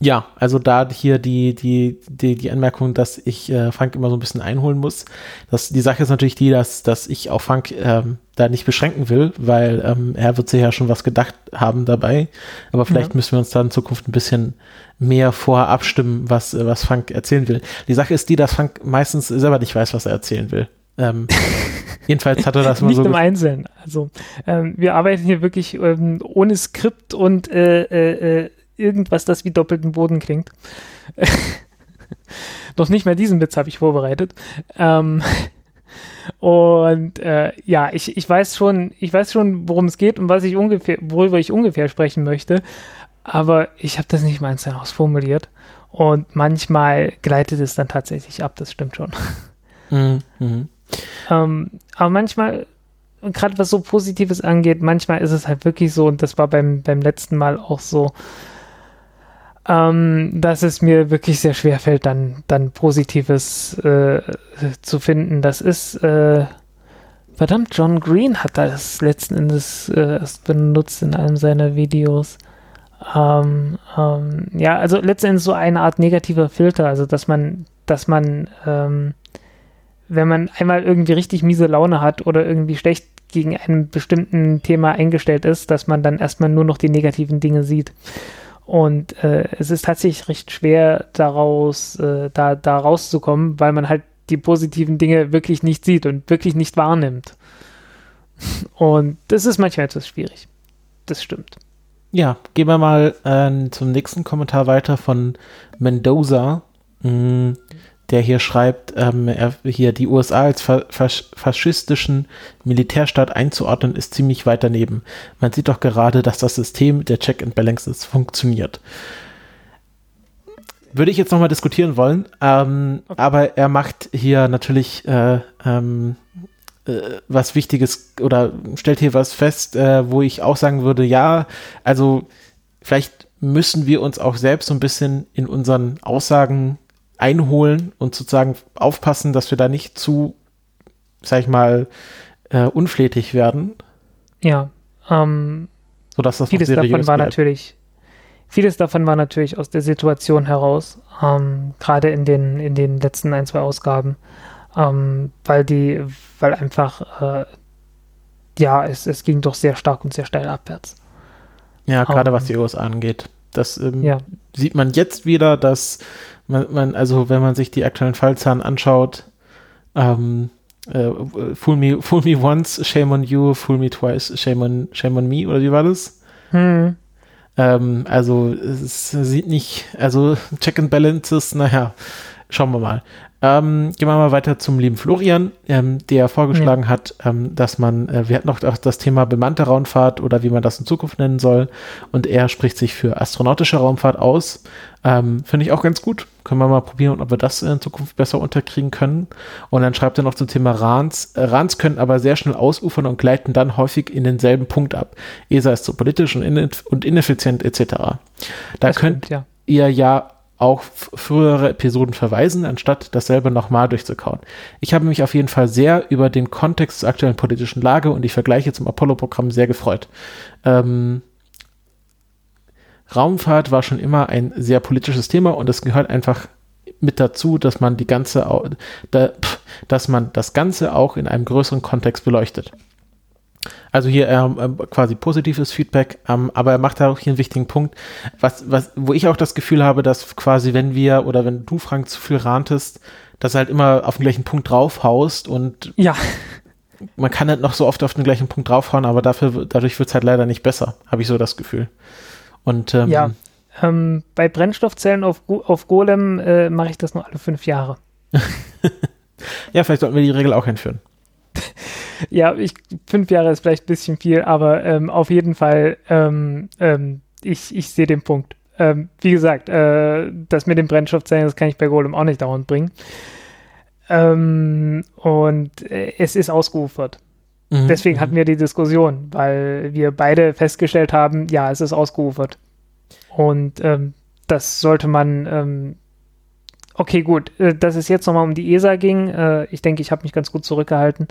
ja, also da hier die, die, die, die Anmerkung, dass ich äh, Frank immer so ein bisschen einholen muss. Das, die Sache ist natürlich die, dass, dass ich auch Frank ähm, da nicht beschränken will, weil ähm, er wird sich ja schon was gedacht haben dabei. Aber vielleicht ja. müssen wir uns da in Zukunft ein bisschen mehr vorher abstimmen, was, was Frank erzählen will. Die Sache ist die, dass Frank meistens selber nicht weiß, was er erzählen will. Ähm, jedenfalls hat er das mal nicht so. Nicht im Einzelnen. Also, ähm, wir arbeiten hier wirklich ähm, ohne Skript und äh, äh, äh irgendwas, das wie doppelten Boden klingt. Noch nicht mehr diesen Witz habe ich vorbereitet. Ähm, und äh, ja, ich, ich weiß schon, ich weiß schon, worum es geht und was ich ungefähr, worüber ich ungefähr sprechen möchte. Aber ich habe das nicht mal ins ausformuliert. Und manchmal gleitet es dann tatsächlich ab, das stimmt schon. Mhm. mhm. Ähm, aber manchmal gerade was so Positives angeht, manchmal ist es halt wirklich so, und das war beim, beim letzten Mal auch so, ähm, dass es mir wirklich sehr schwer fällt, dann, dann Positives äh, zu finden. Das ist, äh, verdammt, John Green hat das letzten Endes äh, benutzt in einem seiner Videos. Ähm, ähm, ja, also letzten Endes so eine Art negativer Filter, also dass man, dass man, ähm, wenn man einmal irgendwie richtig miese Laune hat oder irgendwie schlecht gegen einem bestimmten Thema eingestellt ist, dass man dann erstmal nur noch die negativen Dinge sieht. Und äh, es ist tatsächlich recht schwer, daraus, äh, da, da rauszukommen, weil man halt die positiven Dinge wirklich nicht sieht und wirklich nicht wahrnimmt. Und das ist manchmal etwas schwierig. Das stimmt. Ja, gehen wir mal äh, zum nächsten Kommentar weiter von Mendoza. Mh, mm, der hier schreibt, ähm, er, hier die USA als fa fas faschistischen Militärstaat einzuordnen, ist ziemlich weit daneben. Man sieht doch gerade, dass das System der Check and Balances funktioniert. Würde ich jetzt nochmal diskutieren wollen, ähm, okay. aber er macht hier natürlich äh, ähm, äh, was Wichtiges oder stellt hier was fest, äh, wo ich auch sagen würde, ja, also vielleicht müssen wir uns auch selbst so ein bisschen in unseren Aussagen einholen und sozusagen aufpassen, dass wir da nicht zu, sag ich mal, äh, unflätig werden. Ja. Ähm, sodass das vieles davon war bleibt. natürlich, vieles davon war natürlich aus der Situation heraus, ähm, gerade in den, in den letzten ein, zwei Ausgaben, ähm, weil die, weil einfach, äh, ja, es, es ging doch sehr stark und sehr steil abwärts. Ja, gerade was die USA angeht. Das ähm, ja. sieht man jetzt wieder, dass man, man, also wenn man sich die aktuellen Fallzahlen anschaut, ähm, äh, fool, me, fool me once, shame on you, fool me twice, shame on, shame on me, oder wie war das? Hm. Ähm, also es sieht nicht, also Check and Balances, naja, schauen wir mal. Ähm, gehen wir mal weiter zum lieben Florian, ähm, der vorgeschlagen ja. hat, ähm, dass man, äh, wir hatten noch das Thema bemannte Raumfahrt oder wie man das in Zukunft nennen soll. Und er spricht sich für astronautische Raumfahrt aus. Ähm, finde ich auch ganz gut. Können wir mal probieren, ob wir das in Zukunft besser unterkriegen können. Und dann schreibt er noch zum Thema RANs. Äh, RANs können aber sehr schnell ausufern und gleiten dann häufig in denselben Punkt ab. ESA ist zu so politisch und, ineffizient etc. Da das könnt stimmt, ja. ihr ja auf frühere Episoden verweisen, anstatt dasselbe nochmal durchzukauen. Ich habe mich auf jeden Fall sehr über den Kontext zur aktuellen politischen Lage und die Vergleiche zum Apollo-Programm sehr gefreut. Ähm, Raumfahrt war schon immer ein sehr politisches Thema und es gehört einfach mit dazu, dass man die ganze, dass man das Ganze auch in einem größeren Kontext beleuchtet. Also hier ähm, ähm, quasi positives Feedback, ähm, aber er macht da auch hier einen wichtigen Punkt, was, was, wo ich auch das Gefühl habe, dass quasi, wenn wir oder wenn du, Frank, zu viel rantest, dass er halt immer auf den gleichen Punkt draufhaust und ja. man kann halt noch so oft auf den gleichen Punkt draufhauen, aber dafür, dadurch wird es halt leider nicht besser, habe ich so das Gefühl. Und ähm, ja, ähm, bei Brennstoffzellen auf, auf Golem äh, mache ich das nur alle fünf Jahre. ja, vielleicht sollten wir die Regel auch einführen ja, ich, fünf Jahre ist vielleicht ein bisschen viel, aber ähm, auf jeden Fall, ähm, ähm, ich, ich sehe den Punkt. Ähm, wie gesagt, äh, das mit dem Brennstoffzellen, das kann ich bei Golem auch nicht dauernd bringen. Ähm, und äh, es ist ausgeufert. Mhm, Deswegen hatten mhm. wir die Diskussion, weil wir beide festgestellt haben, ja, es ist ausgeufert. Und ähm, das sollte man Okay, gut. Äh, dass es jetzt nochmal um die ESA ging, äh, ich denke, ich habe mich ganz gut zurückgehalten.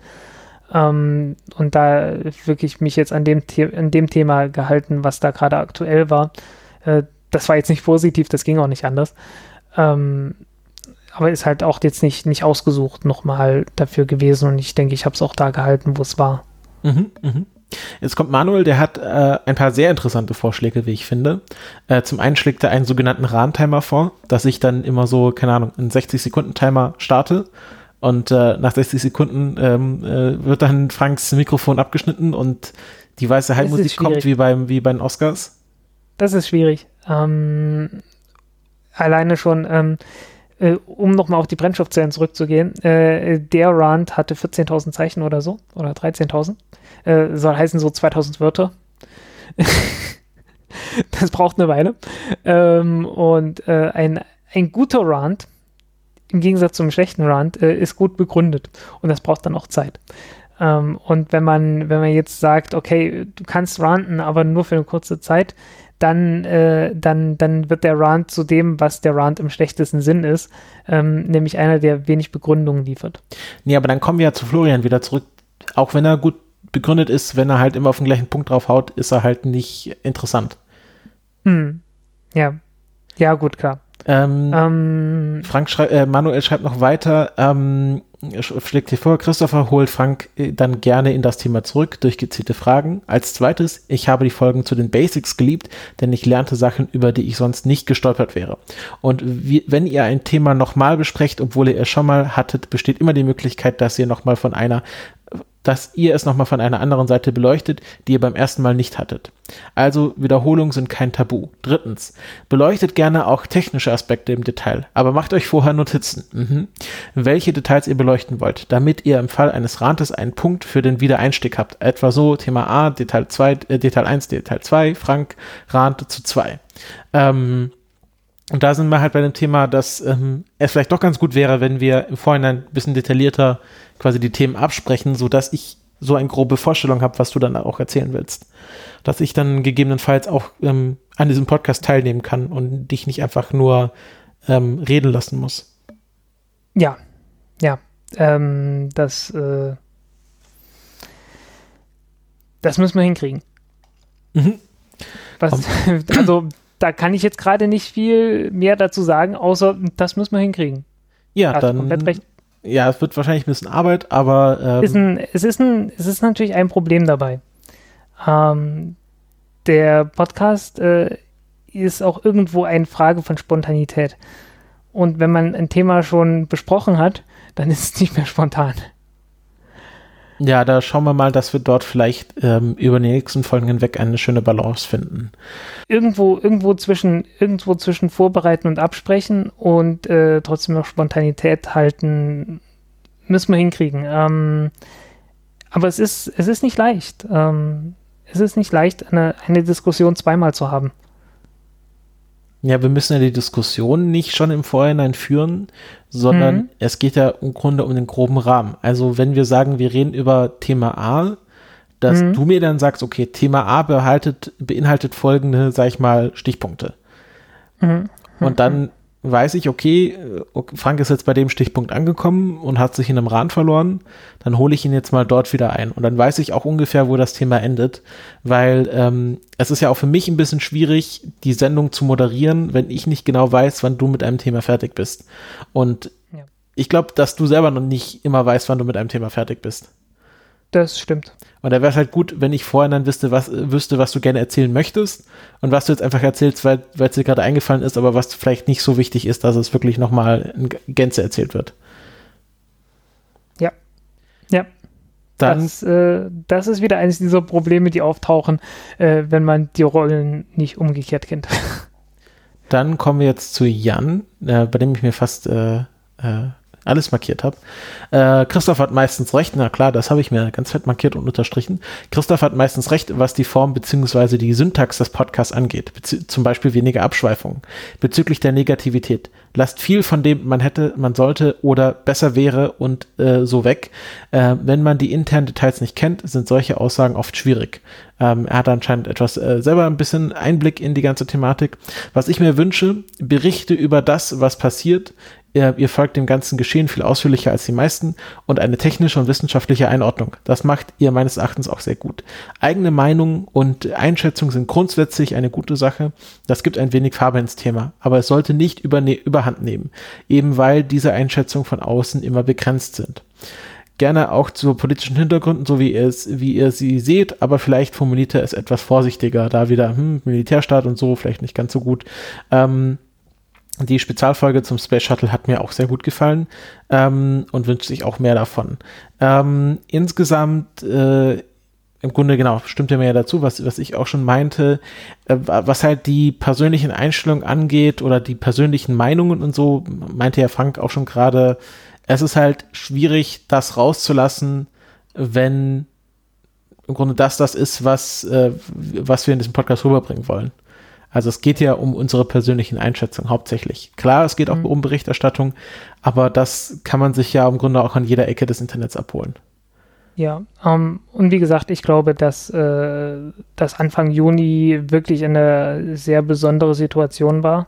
Ähm, und da wirklich mich jetzt an dem, The an dem Thema gehalten, was da gerade aktuell war. Äh, das war jetzt nicht positiv, das ging auch nicht anders. Ähm, aber ist halt auch jetzt nicht, nicht ausgesucht nochmal dafür gewesen und ich denke, ich habe es auch da gehalten, wo es war. Mhm, mhm. Jetzt kommt Manuel, der hat äh, ein paar sehr interessante Vorschläge, wie ich finde. Äh, zum einen schlägt er einen sogenannten Rahn-Timer vor, dass ich dann immer so, keine Ahnung, einen 60-Sekunden-Timer starte und äh, nach 60 Sekunden ähm, äh, wird dann Franks Mikrofon abgeschnitten und die weiße Heimmusik kommt wie beim wie bei den Oscars. Das ist schwierig. Ähm, alleine schon, ähm, äh, um nochmal auf die Brennstoffzellen zurückzugehen, äh, der Rand hatte 14.000 Zeichen oder so, oder 13.000. Äh, soll heißen so 2000 Wörter. das braucht eine Weile. Ähm, und äh, ein, ein guter Rand im Gegensatz zum schlechten Rand, äh, ist gut begründet. Und das braucht dann auch Zeit. Ähm, und wenn man, wenn man jetzt sagt, okay, du kannst ranten, aber nur für eine kurze Zeit, dann, äh, dann, dann wird der Rant zu dem, was der Rant im schlechtesten Sinn ist, ähm, nämlich einer, der wenig Begründungen liefert. Nee, aber dann kommen wir ja zu Florian wieder zurück. Auch wenn er gut begründet ist, wenn er halt immer auf den gleichen Punkt drauf haut, ist er halt nicht interessant. Hm. Ja. Ja, gut, klar. Ähm, ähm, Frank schrei äh, Manuel schreibt noch weiter, ähm, schlägt hier vor, Christopher holt Frank äh, dann gerne in das Thema zurück durch gezielte Fragen. Als zweites, ich habe die Folgen zu den Basics geliebt, denn ich lernte Sachen, über die ich sonst nicht gestolpert wäre. Und wie, wenn ihr ein Thema nochmal besprecht, obwohl ihr es schon mal hattet, besteht immer die Möglichkeit, dass ihr nochmal von einer dass ihr es nochmal von einer anderen Seite beleuchtet, die ihr beim ersten Mal nicht hattet. Also Wiederholungen sind kein Tabu. Drittens, beleuchtet gerne auch technische Aspekte im Detail, aber macht euch vorher Notizen, mhm. welche Details ihr beleuchten wollt, damit ihr im Fall eines Rantes einen Punkt für den Wiedereinstieg habt. Etwa so Thema A, Detail 2, äh, Detail 1, Detail 2, Frank, Rant zu 2. Ähm, und da sind wir halt bei dem Thema, dass ähm, es vielleicht doch ganz gut wäre, wenn wir im Vorhinein ein bisschen detaillierter quasi die Themen absprechen, sodass ich so eine grobe Vorstellung habe, was du dann auch erzählen willst. Dass ich dann gegebenenfalls auch ähm, an diesem Podcast teilnehmen kann und dich nicht einfach nur ähm, reden lassen muss. Ja, ja. Ähm, das, äh, das müssen wir hinkriegen. Mhm. Was, also da kann ich jetzt gerade nicht viel mehr dazu sagen, außer das müssen wir hinkriegen. Ja, Hat dann. Ja, es wird wahrscheinlich ein bisschen Arbeit, aber. Ähm ist ein, es, ist ein, es ist natürlich ein Problem dabei. Ähm, der Podcast äh, ist auch irgendwo eine Frage von Spontanität. Und wenn man ein Thema schon besprochen hat, dann ist es nicht mehr spontan. Ja, da schauen wir mal, dass wir dort vielleicht ähm, über die nächsten Folgen hinweg eine schöne Balance finden. Irgendwo, irgendwo zwischen, irgendwo zwischen Vorbereiten und Absprechen und äh, trotzdem noch Spontanität halten, müssen wir hinkriegen. Ähm, aber es ist, es ist nicht leicht. Ähm, es ist nicht leicht, eine, eine Diskussion zweimal zu haben. Ja, wir müssen ja die Diskussion nicht schon im Vorhinein führen, sondern mhm. es geht ja im Grunde um den groben Rahmen. Also wenn wir sagen, wir reden über Thema A, dass mhm. du mir dann sagst, okay, Thema A behaltet, beinhaltet folgende, sag ich mal, Stichpunkte. Mhm. Und dann weiß ich, okay, Frank ist jetzt bei dem Stichpunkt angekommen und hat sich in einem Rand verloren, dann hole ich ihn jetzt mal dort wieder ein. Und dann weiß ich auch ungefähr, wo das Thema endet, weil ähm, es ist ja auch für mich ein bisschen schwierig, die Sendung zu moderieren, wenn ich nicht genau weiß, wann du mit einem Thema fertig bist. Und ja. ich glaube, dass du selber noch nicht immer weißt, wann du mit einem Thema fertig bist. Das stimmt. Und da wäre es halt gut, wenn ich vorher dann wüsste was, wüsste, was du gerne erzählen möchtest und was du jetzt einfach erzählst, weil es dir gerade eingefallen ist, aber was vielleicht nicht so wichtig ist, dass es wirklich nochmal in Gänze erzählt wird. Ja. Ja. Dann, das, äh, das ist wieder eines dieser Probleme, die auftauchen, äh, wenn man die Rollen nicht umgekehrt kennt. Dann kommen wir jetzt zu Jan, äh, bei dem ich mir fast äh, äh, alles markiert habe. Äh, Christoph hat meistens recht, na klar, das habe ich mir ganz fett markiert und unterstrichen. Christoph hat meistens recht, was die Form bzw. die Syntax des Podcasts angeht, zum Beispiel weniger Abschweifungen. Bezüglich der Negativität. Lasst viel von dem man hätte, man sollte oder besser wäre und äh, so weg. Äh, wenn man die internen Details nicht kennt, sind solche Aussagen oft schwierig. Ähm, er hat anscheinend etwas äh, selber ein bisschen Einblick in die ganze Thematik. Was ich mir wünsche, Berichte über das, was passiert, Ihr, ihr folgt dem ganzen Geschehen viel ausführlicher als die meisten und eine technische und wissenschaftliche Einordnung. Das macht ihr meines Erachtens auch sehr gut. Eigene Meinung und Einschätzung sind grundsätzlich eine gute Sache. Das gibt ein wenig Farbe ins Thema, aber es sollte nicht über, überhand nehmen, eben weil diese Einschätzungen von außen immer begrenzt sind gerne auch zu politischen Hintergründen, so wie ihr es, wie ihr sie seht, aber vielleicht formuliert er es etwas vorsichtiger, da wieder hm, Militärstaat und so, vielleicht nicht ganz so gut. Ähm, die Spezialfolge zum Space Shuttle hat mir auch sehr gut gefallen ähm, und wünscht sich auch mehr davon. Ähm, insgesamt, äh, im Grunde genau, stimmt er mir ja dazu, was, was ich auch schon meinte, äh, was halt die persönlichen Einstellungen angeht oder die persönlichen Meinungen und so, meinte ja Frank auch schon gerade, es ist halt schwierig, das rauszulassen, wenn im Grunde das das ist, was, äh, was wir in diesem Podcast rüberbringen wollen. Also es geht ja um unsere persönlichen Einschätzungen hauptsächlich. Klar, es geht auch mhm. um Berichterstattung, aber das kann man sich ja im Grunde auch an jeder Ecke des Internets abholen. Ja, ähm, und wie gesagt, ich glaube, dass, äh, dass Anfang Juni wirklich eine sehr besondere Situation war,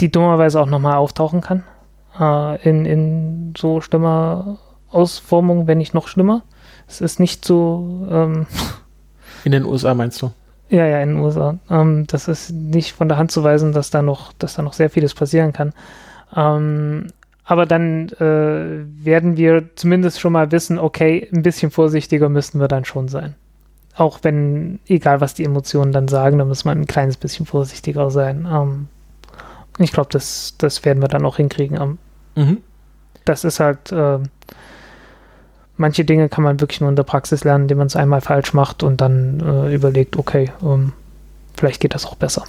die dummerweise auch nochmal auftauchen kann. Äh, in, in so schlimmer Ausformung, wenn nicht noch schlimmer. Es ist nicht so. Ähm, in den USA meinst du? Ja, ja, in den USA. Ähm, das ist nicht von der Hand zu weisen, dass da noch, dass da noch sehr vieles passieren kann. Ähm, aber dann äh, werden wir zumindest schon mal wissen, okay, ein bisschen vorsichtiger müssten wir dann schon sein. Auch wenn, egal was die Emotionen dann sagen, da muss man ein kleines bisschen vorsichtiger sein. Ähm, ich glaube, das, das werden wir dann auch hinkriegen. Ähm, mhm. Das ist halt, äh, manche Dinge kann man wirklich nur in der Praxis lernen, indem man es einmal falsch macht und dann äh, überlegt, okay, ähm, vielleicht geht das auch besser.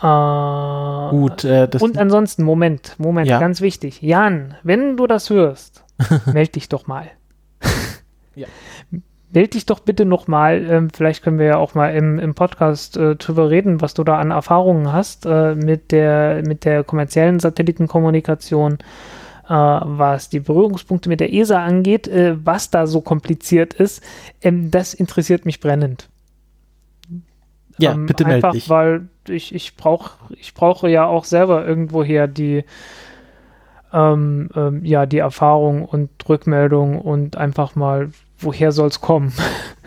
Äh, Gut, äh, und ansonsten, Moment, Moment, ja. ganz wichtig. Jan, wenn du das hörst, melde dich doch mal. ja. Meld dich doch bitte nochmal. Ähm, vielleicht können wir ja auch mal im, im Podcast äh, drüber reden, was du da an Erfahrungen hast äh, mit, der, mit der kommerziellen Satellitenkommunikation, was die Berührungspunkte mit der ESA angeht, äh, was da so kompliziert ist. Ähm, das interessiert mich brennend. Ja, ähm, bitte melde dich. Weil ich, ich, brauch, ich brauche ja auch selber irgendwoher die, ähm, ähm, ja, die Erfahrung und Rückmeldung und einfach mal, woher soll es kommen?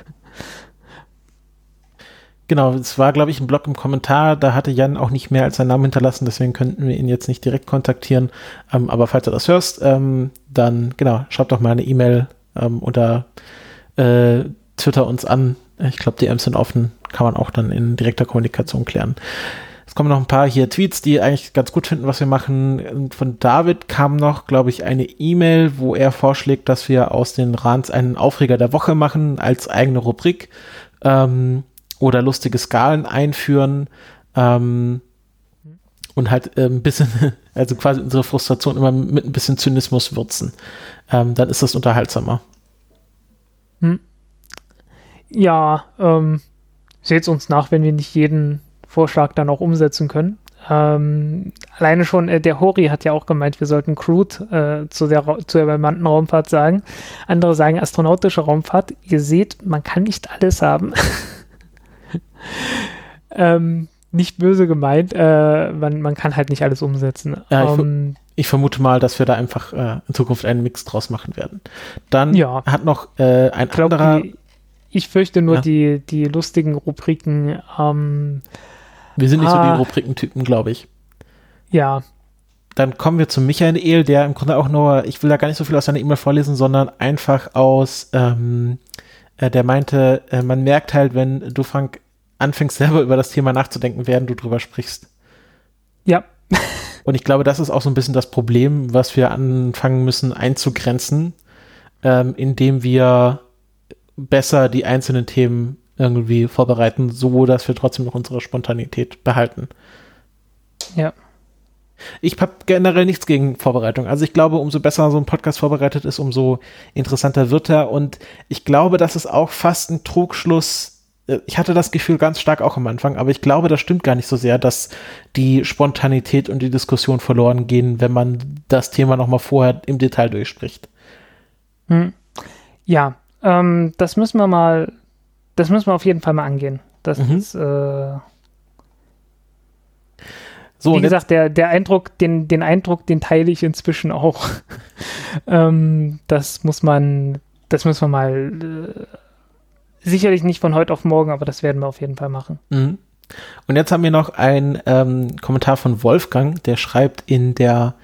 Genau, es war, glaube ich, ein Blog im Kommentar, da hatte Jan auch nicht mehr als seinen Namen hinterlassen, deswegen könnten wir ihn jetzt nicht direkt kontaktieren. Ähm, aber falls du das hörst, ähm, dann, genau, schreib doch mal eine E-Mail ähm, oder äh, Twitter uns an. Ich glaube, die DMs sind offen, kann man auch dann in direkter Kommunikation klären. Es kommen noch ein paar hier Tweets, die eigentlich ganz gut finden, was wir machen. Von David kam noch, glaube ich, eine E-Mail, wo er vorschlägt, dass wir aus den Rans einen Aufreger der Woche machen als eigene Rubrik ähm, oder lustige Skalen einführen ähm, und halt äh, ein bisschen, also quasi unsere Frustration immer mit ein bisschen Zynismus würzen. Ähm, dann ist das unterhaltsamer. Hm. Ja, ähm, seht uns nach, wenn wir nicht jeden Vorschlag dann auch umsetzen können. Ähm, alleine schon, äh, der Hori hat ja auch gemeint, wir sollten Crude äh, zu, der, zu der bemannten Raumfahrt sagen. Andere sagen astronautische Raumfahrt. Ihr seht, man kann nicht alles haben. ähm, nicht böse gemeint, äh, man, man kann halt nicht alles umsetzen. Ja, ich, ähm, ich, vermute mal, dass wir da einfach äh, in Zukunft einen Mix draus machen werden. Dann ja. hat noch äh, ein glaub, anderer. Die, ich fürchte nur ja. die, die lustigen Rubriken. Ähm, wir sind nicht ah, so die ah. Rubrikentypen, glaube ich. Ja. Dann kommen wir zu Michael, der im Grunde auch nur, ich will da gar nicht so viel aus seiner E-Mail vorlesen, sondern einfach aus, ähm, äh, der meinte, äh, man merkt halt, wenn du, Frank, anfängst selber über das Thema nachzudenken, während du drüber sprichst. Ja. Und ich glaube, das ist auch so ein bisschen das Problem, was wir anfangen müssen einzugrenzen, ähm, indem wir besser die einzelnen Themen irgendwie vorbereiten, so dass wir trotzdem noch unsere Spontanität behalten. Ja. Ich habe generell nichts gegen Vorbereitung. Also ich glaube, umso besser so ein Podcast vorbereitet ist, umso interessanter wird er. Und ich glaube, das ist auch fast ein Trugschluss. Äh, ich hatte das Gefühl ganz stark auch am Anfang, aber ich glaube, das stimmt gar nicht so sehr, dass die Spontanität und die Diskussion verloren gehen, wenn man das Thema nochmal vorher im Detail durchspricht. Hm. Ja, ähm, das müssen wir mal, das müssen wir auf jeden Fall mal angehen. Das mhm. ist, äh, so, wie gesagt, der, der Eindruck, den, den Eindruck, den teile ich inzwischen auch. ähm, das muss man, das müssen wir mal, äh, sicherlich nicht von heute auf morgen, aber das werden wir auf jeden Fall machen. Mhm. Und jetzt haben wir noch einen ähm, Kommentar von Wolfgang, der schreibt in der,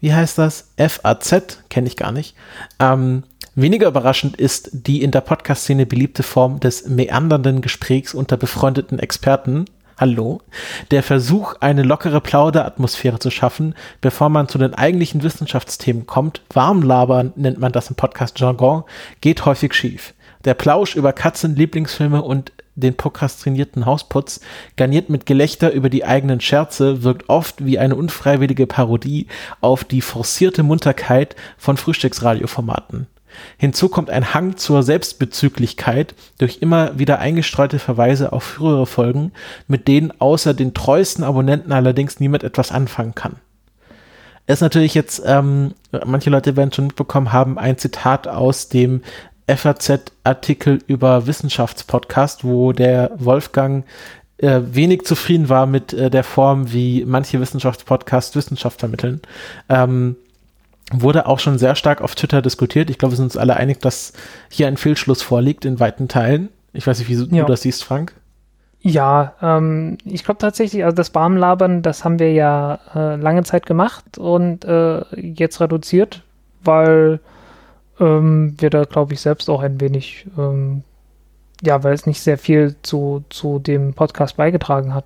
wie heißt das? FAZ, kenne ich gar nicht. Ähm, Weniger überraschend ist die in der Podcast-Szene beliebte Form des meandernden Gesprächs unter befreundeten Experten. Hallo. Der Versuch, eine lockere Plauderatmosphäre zu schaffen, bevor man zu den eigentlichen Wissenschaftsthemen kommt, Warmlabern nennt man das im Podcast-Jargon, geht häufig schief. Der Plausch über Katzen, Lieblingsfilme und den prokrastinierten Hausputz, garniert mit Gelächter über die eigenen Scherze, wirkt oft wie eine unfreiwillige Parodie auf die forcierte Munterkeit von Frühstücksradioformaten. Hinzu kommt ein Hang zur Selbstbezüglichkeit durch immer wieder eingestreute Verweise auf frühere Folgen, mit denen außer den treuesten Abonnenten allerdings niemand etwas anfangen kann. ist natürlich jetzt, ähm, manche Leute werden schon mitbekommen haben, ein Zitat aus dem FAZ-Artikel über Wissenschaftspodcast, wo der Wolfgang äh, wenig zufrieden war mit äh, der Form, wie manche Wissenschaftspodcasts Wissenschaft vermitteln. Ähm, wurde auch schon sehr stark auf Twitter diskutiert. Ich glaube, wir sind uns alle einig, dass hier ein Fehlschluss vorliegt in weiten Teilen. Ich weiß nicht, wie ja. du das siehst, Frank. Ja, ähm, ich glaube tatsächlich, also das Barmlabern, das haben wir ja äh, lange Zeit gemacht und äh, jetzt reduziert, weil ähm, wir da, glaube ich, selbst auch ein wenig, ähm, ja, weil es nicht sehr viel zu, zu dem Podcast beigetragen hat.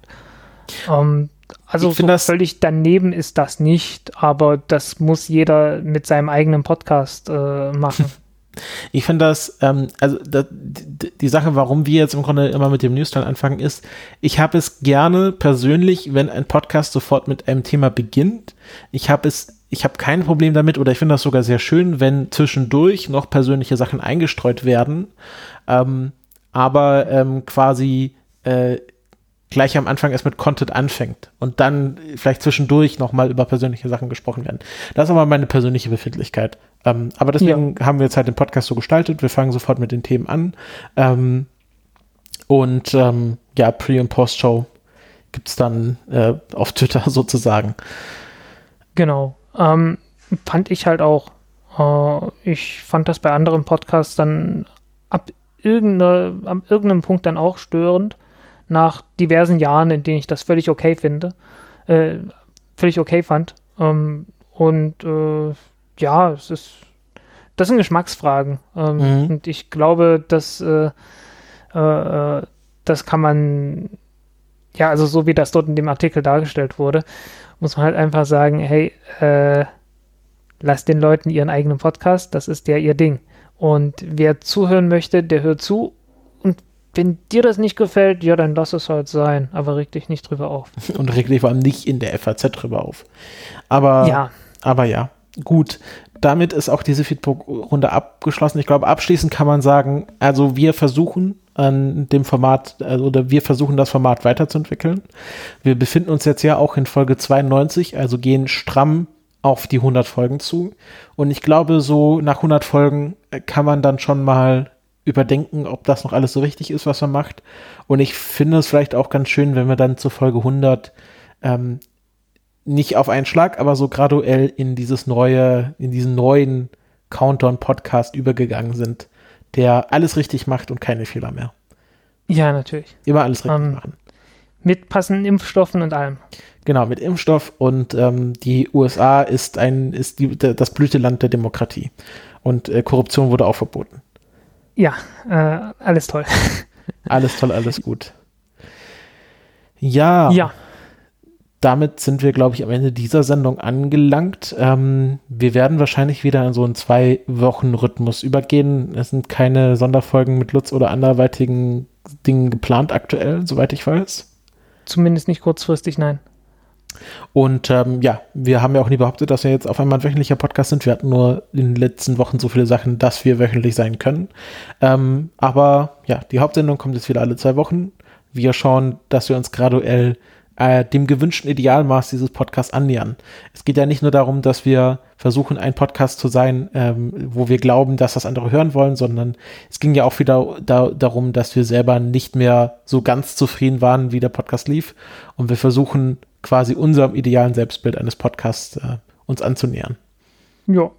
Ähm, also so das völlig daneben ist das nicht, aber das muss jeder mit seinem eigenen Podcast äh, machen. Ich finde das, ähm, also das, die, Sache, warum wir jetzt im Grunde immer mit dem Newsteil anfangen, ist, ich habe es gerne persönlich, wenn ein Podcast sofort mit einem Thema beginnt. Ich habe es, ich habe kein Problem damit oder ich finde das sogar sehr schön, wenn zwischendurch noch persönliche Sachen eingestreut werden, ähm, aber ähm, quasi äh, gleich am Anfang erst mit Content anfängt und dann vielleicht zwischendurch nochmal über persönliche Sachen gesprochen werden. Das ist aber meine persönliche Befindlichkeit. Ähm, aber deswegen ja. haben wir jetzt halt den Podcast so gestaltet. Wir fangen sofort mit den Themen an. Ähm, und ähm, ja, Pre- und Post-Show gibt es dann äh, auf Twitter sozusagen. Genau. Ähm, fand ich halt auch. Äh, ich fand das bei anderen Podcasts dann ab, irgende, ab irgendeinem Punkt dann auch störend nach diversen Jahren, in denen ich das völlig okay finde, äh, völlig okay fand. Ähm, und äh, ja, es ist, das sind Geschmacksfragen. Ähm, mhm. Und ich glaube, dass äh, äh, das kann man, ja, also so wie das dort in dem Artikel dargestellt wurde, muss man halt einfach sagen, hey, äh, lass den Leuten ihren eigenen Podcast, das ist ja ihr Ding. Und wer zuhören möchte, der hört zu wenn dir das nicht gefällt, ja, dann lass es halt sein, aber reg dich nicht drüber auf. Und reg dich vor allem nicht in der FAZ drüber auf. Aber ja, aber ja gut. Damit ist auch diese Feedback-Runde abgeschlossen. Ich glaube, abschließend kann man sagen, also wir versuchen an dem Format, also, oder wir versuchen das Format weiterzuentwickeln. Wir befinden uns jetzt ja auch in Folge 92, also gehen stramm auf die 100 Folgen zu. Und ich glaube, so nach 100 Folgen kann man dann schon mal überdenken, ob das noch alles so richtig ist, was man macht. Und ich finde es vielleicht auch ganz schön, wenn wir dann zur Folge 100 ähm, nicht auf einen Schlag, aber so graduell in dieses neue, in diesen neuen Countdown-Podcast übergegangen sind, der alles richtig macht und keine Fehler mehr. Ja, natürlich. Immer alles richtig um, ähm, machen. Mit passenden Impfstoffen und allem. Genau, mit Impfstoff und ähm, die USA ist ein, ist die, das Blüteland der Demokratie. Und äh, Korruption wurde auch verboten. Ja, äh, alles toll. alles toll, alles gut. Ja. Ja. Damit sind wir, glaube ich, am Ende dieser Sendung angelangt. Ähm, wir werden wahrscheinlich wieder in so einen Zwei-Wochen-Rhythmus übergehen. Es sind keine Sonderfolgen mit Lutz oder anderweitigen Dingen geplant aktuell, soweit ich weiß. Zumindest nicht kurzfristig, nein. Und ähm, ja, wir haben ja auch nie behauptet, dass wir jetzt auf einmal ein wöchentlicher Podcast sind. Wir hatten nur in den letzten Wochen so viele Sachen, dass wir wöchentlich sein können. Ähm, aber ja, die Hauptsendung kommt jetzt wieder alle zwei Wochen. Wir schauen, dass wir uns graduell äh, dem gewünschten Idealmaß dieses Podcasts annähern. Es geht ja nicht nur darum, dass wir versuchen, ein Podcast zu sein, ähm, wo wir glauben, dass das andere hören wollen, sondern es ging ja auch wieder da, darum, dass wir selber nicht mehr so ganz zufrieden waren, wie der Podcast lief. Und wir versuchen quasi unserem idealen Selbstbild eines Podcasts äh, uns anzunähern. Ja.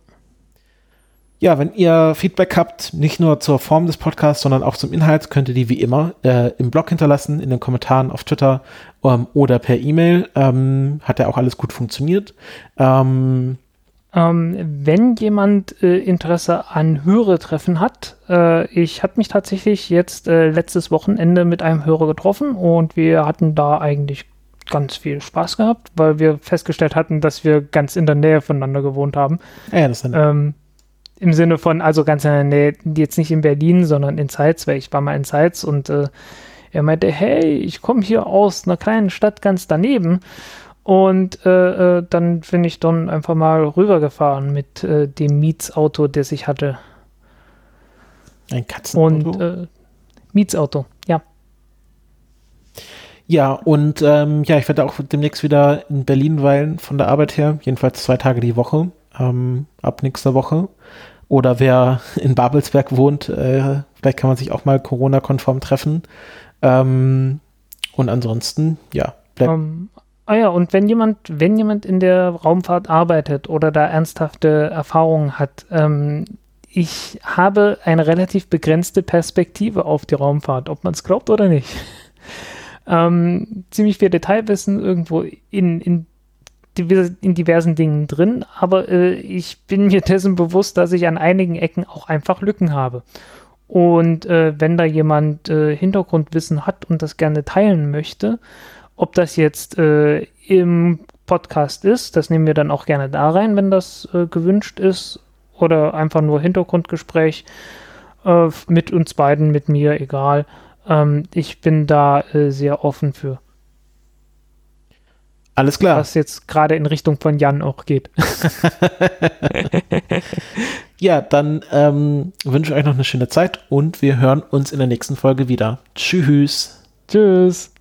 Ja, wenn ihr Feedback habt, nicht nur zur Form des Podcasts, sondern auch zum Inhalt, könnt ihr die wie immer äh, im Blog hinterlassen, in den Kommentaren auf Twitter ähm, oder per E-Mail. Ähm, hat ja auch alles gut funktioniert. Ähm, ähm wenn jemand äh, Interesse an Hörertreffen hat, äh, ich habe mich tatsächlich jetzt äh, letztes Wochenende mit einem Hörer getroffen und wir hatten da eigentlich ganz viel Spaß gehabt, weil wir festgestellt hatten, dass wir ganz in der Nähe voneinander gewohnt haben. Ja, das ist ähm, Im Sinne von, also ganz in der Nähe, jetzt nicht in Berlin, sondern in Zeitz, weil ich war mal in Zeitz und äh, er meinte, hey, ich komme hier aus einer kleinen Stadt ganz daneben. Und äh, äh, dann bin ich dann einfach mal rübergefahren mit äh, dem Mietsauto, das ich hatte. Ein Katzenauto? Und äh, Mietsauto, ja. Ja, und ähm, ja, ich werde auch demnächst wieder in Berlin weilen von der Arbeit her, jedenfalls zwei Tage die Woche, ähm, ab nächster Woche. Oder wer in Babelsberg wohnt, äh, vielleicht kann man sich auch mal Corona-konform treffen. Ähm, und ansonsten, ja, bleibt. Um, ähm, ah ja, und wenn jemand, wenn jemand in der Raumfahrt arbeitet oder da ernsthafte Erfahrungen hat, ähm, ich habe eine relativ begrenzte Perspektive auf die Raumfahrt, ob man es glaubt oder nicht. ähm, ziemlich viel Detailwissen irgendwo in, in, in diversen Dingen drin, aber äh, ich bin mir dessen bewusst, dass ich an einigen Ecken auch einfach Lücken habe. Und äh, wenn da jemand äh, Hintergrundwissen hat und das gerne teilen möchte, ob das jetzt äh, im Podcast ist, das nehmen wir dann auch gerne da rein, wenn das äh, gewünscht ist, oder einfach nur Hintergrundgespräch äh, mit uns beiden, mit mir, egal. Ähm, ich bin da äh, sehr offen für. Alles klar. Was jetzt gerade in Richtung von Jan auch geht. ja, dann ähm, wünsche ich euch noch eine schöne Zeit und wir hören uns in der nächsten Folge wieder. Tschüss. Tschüss.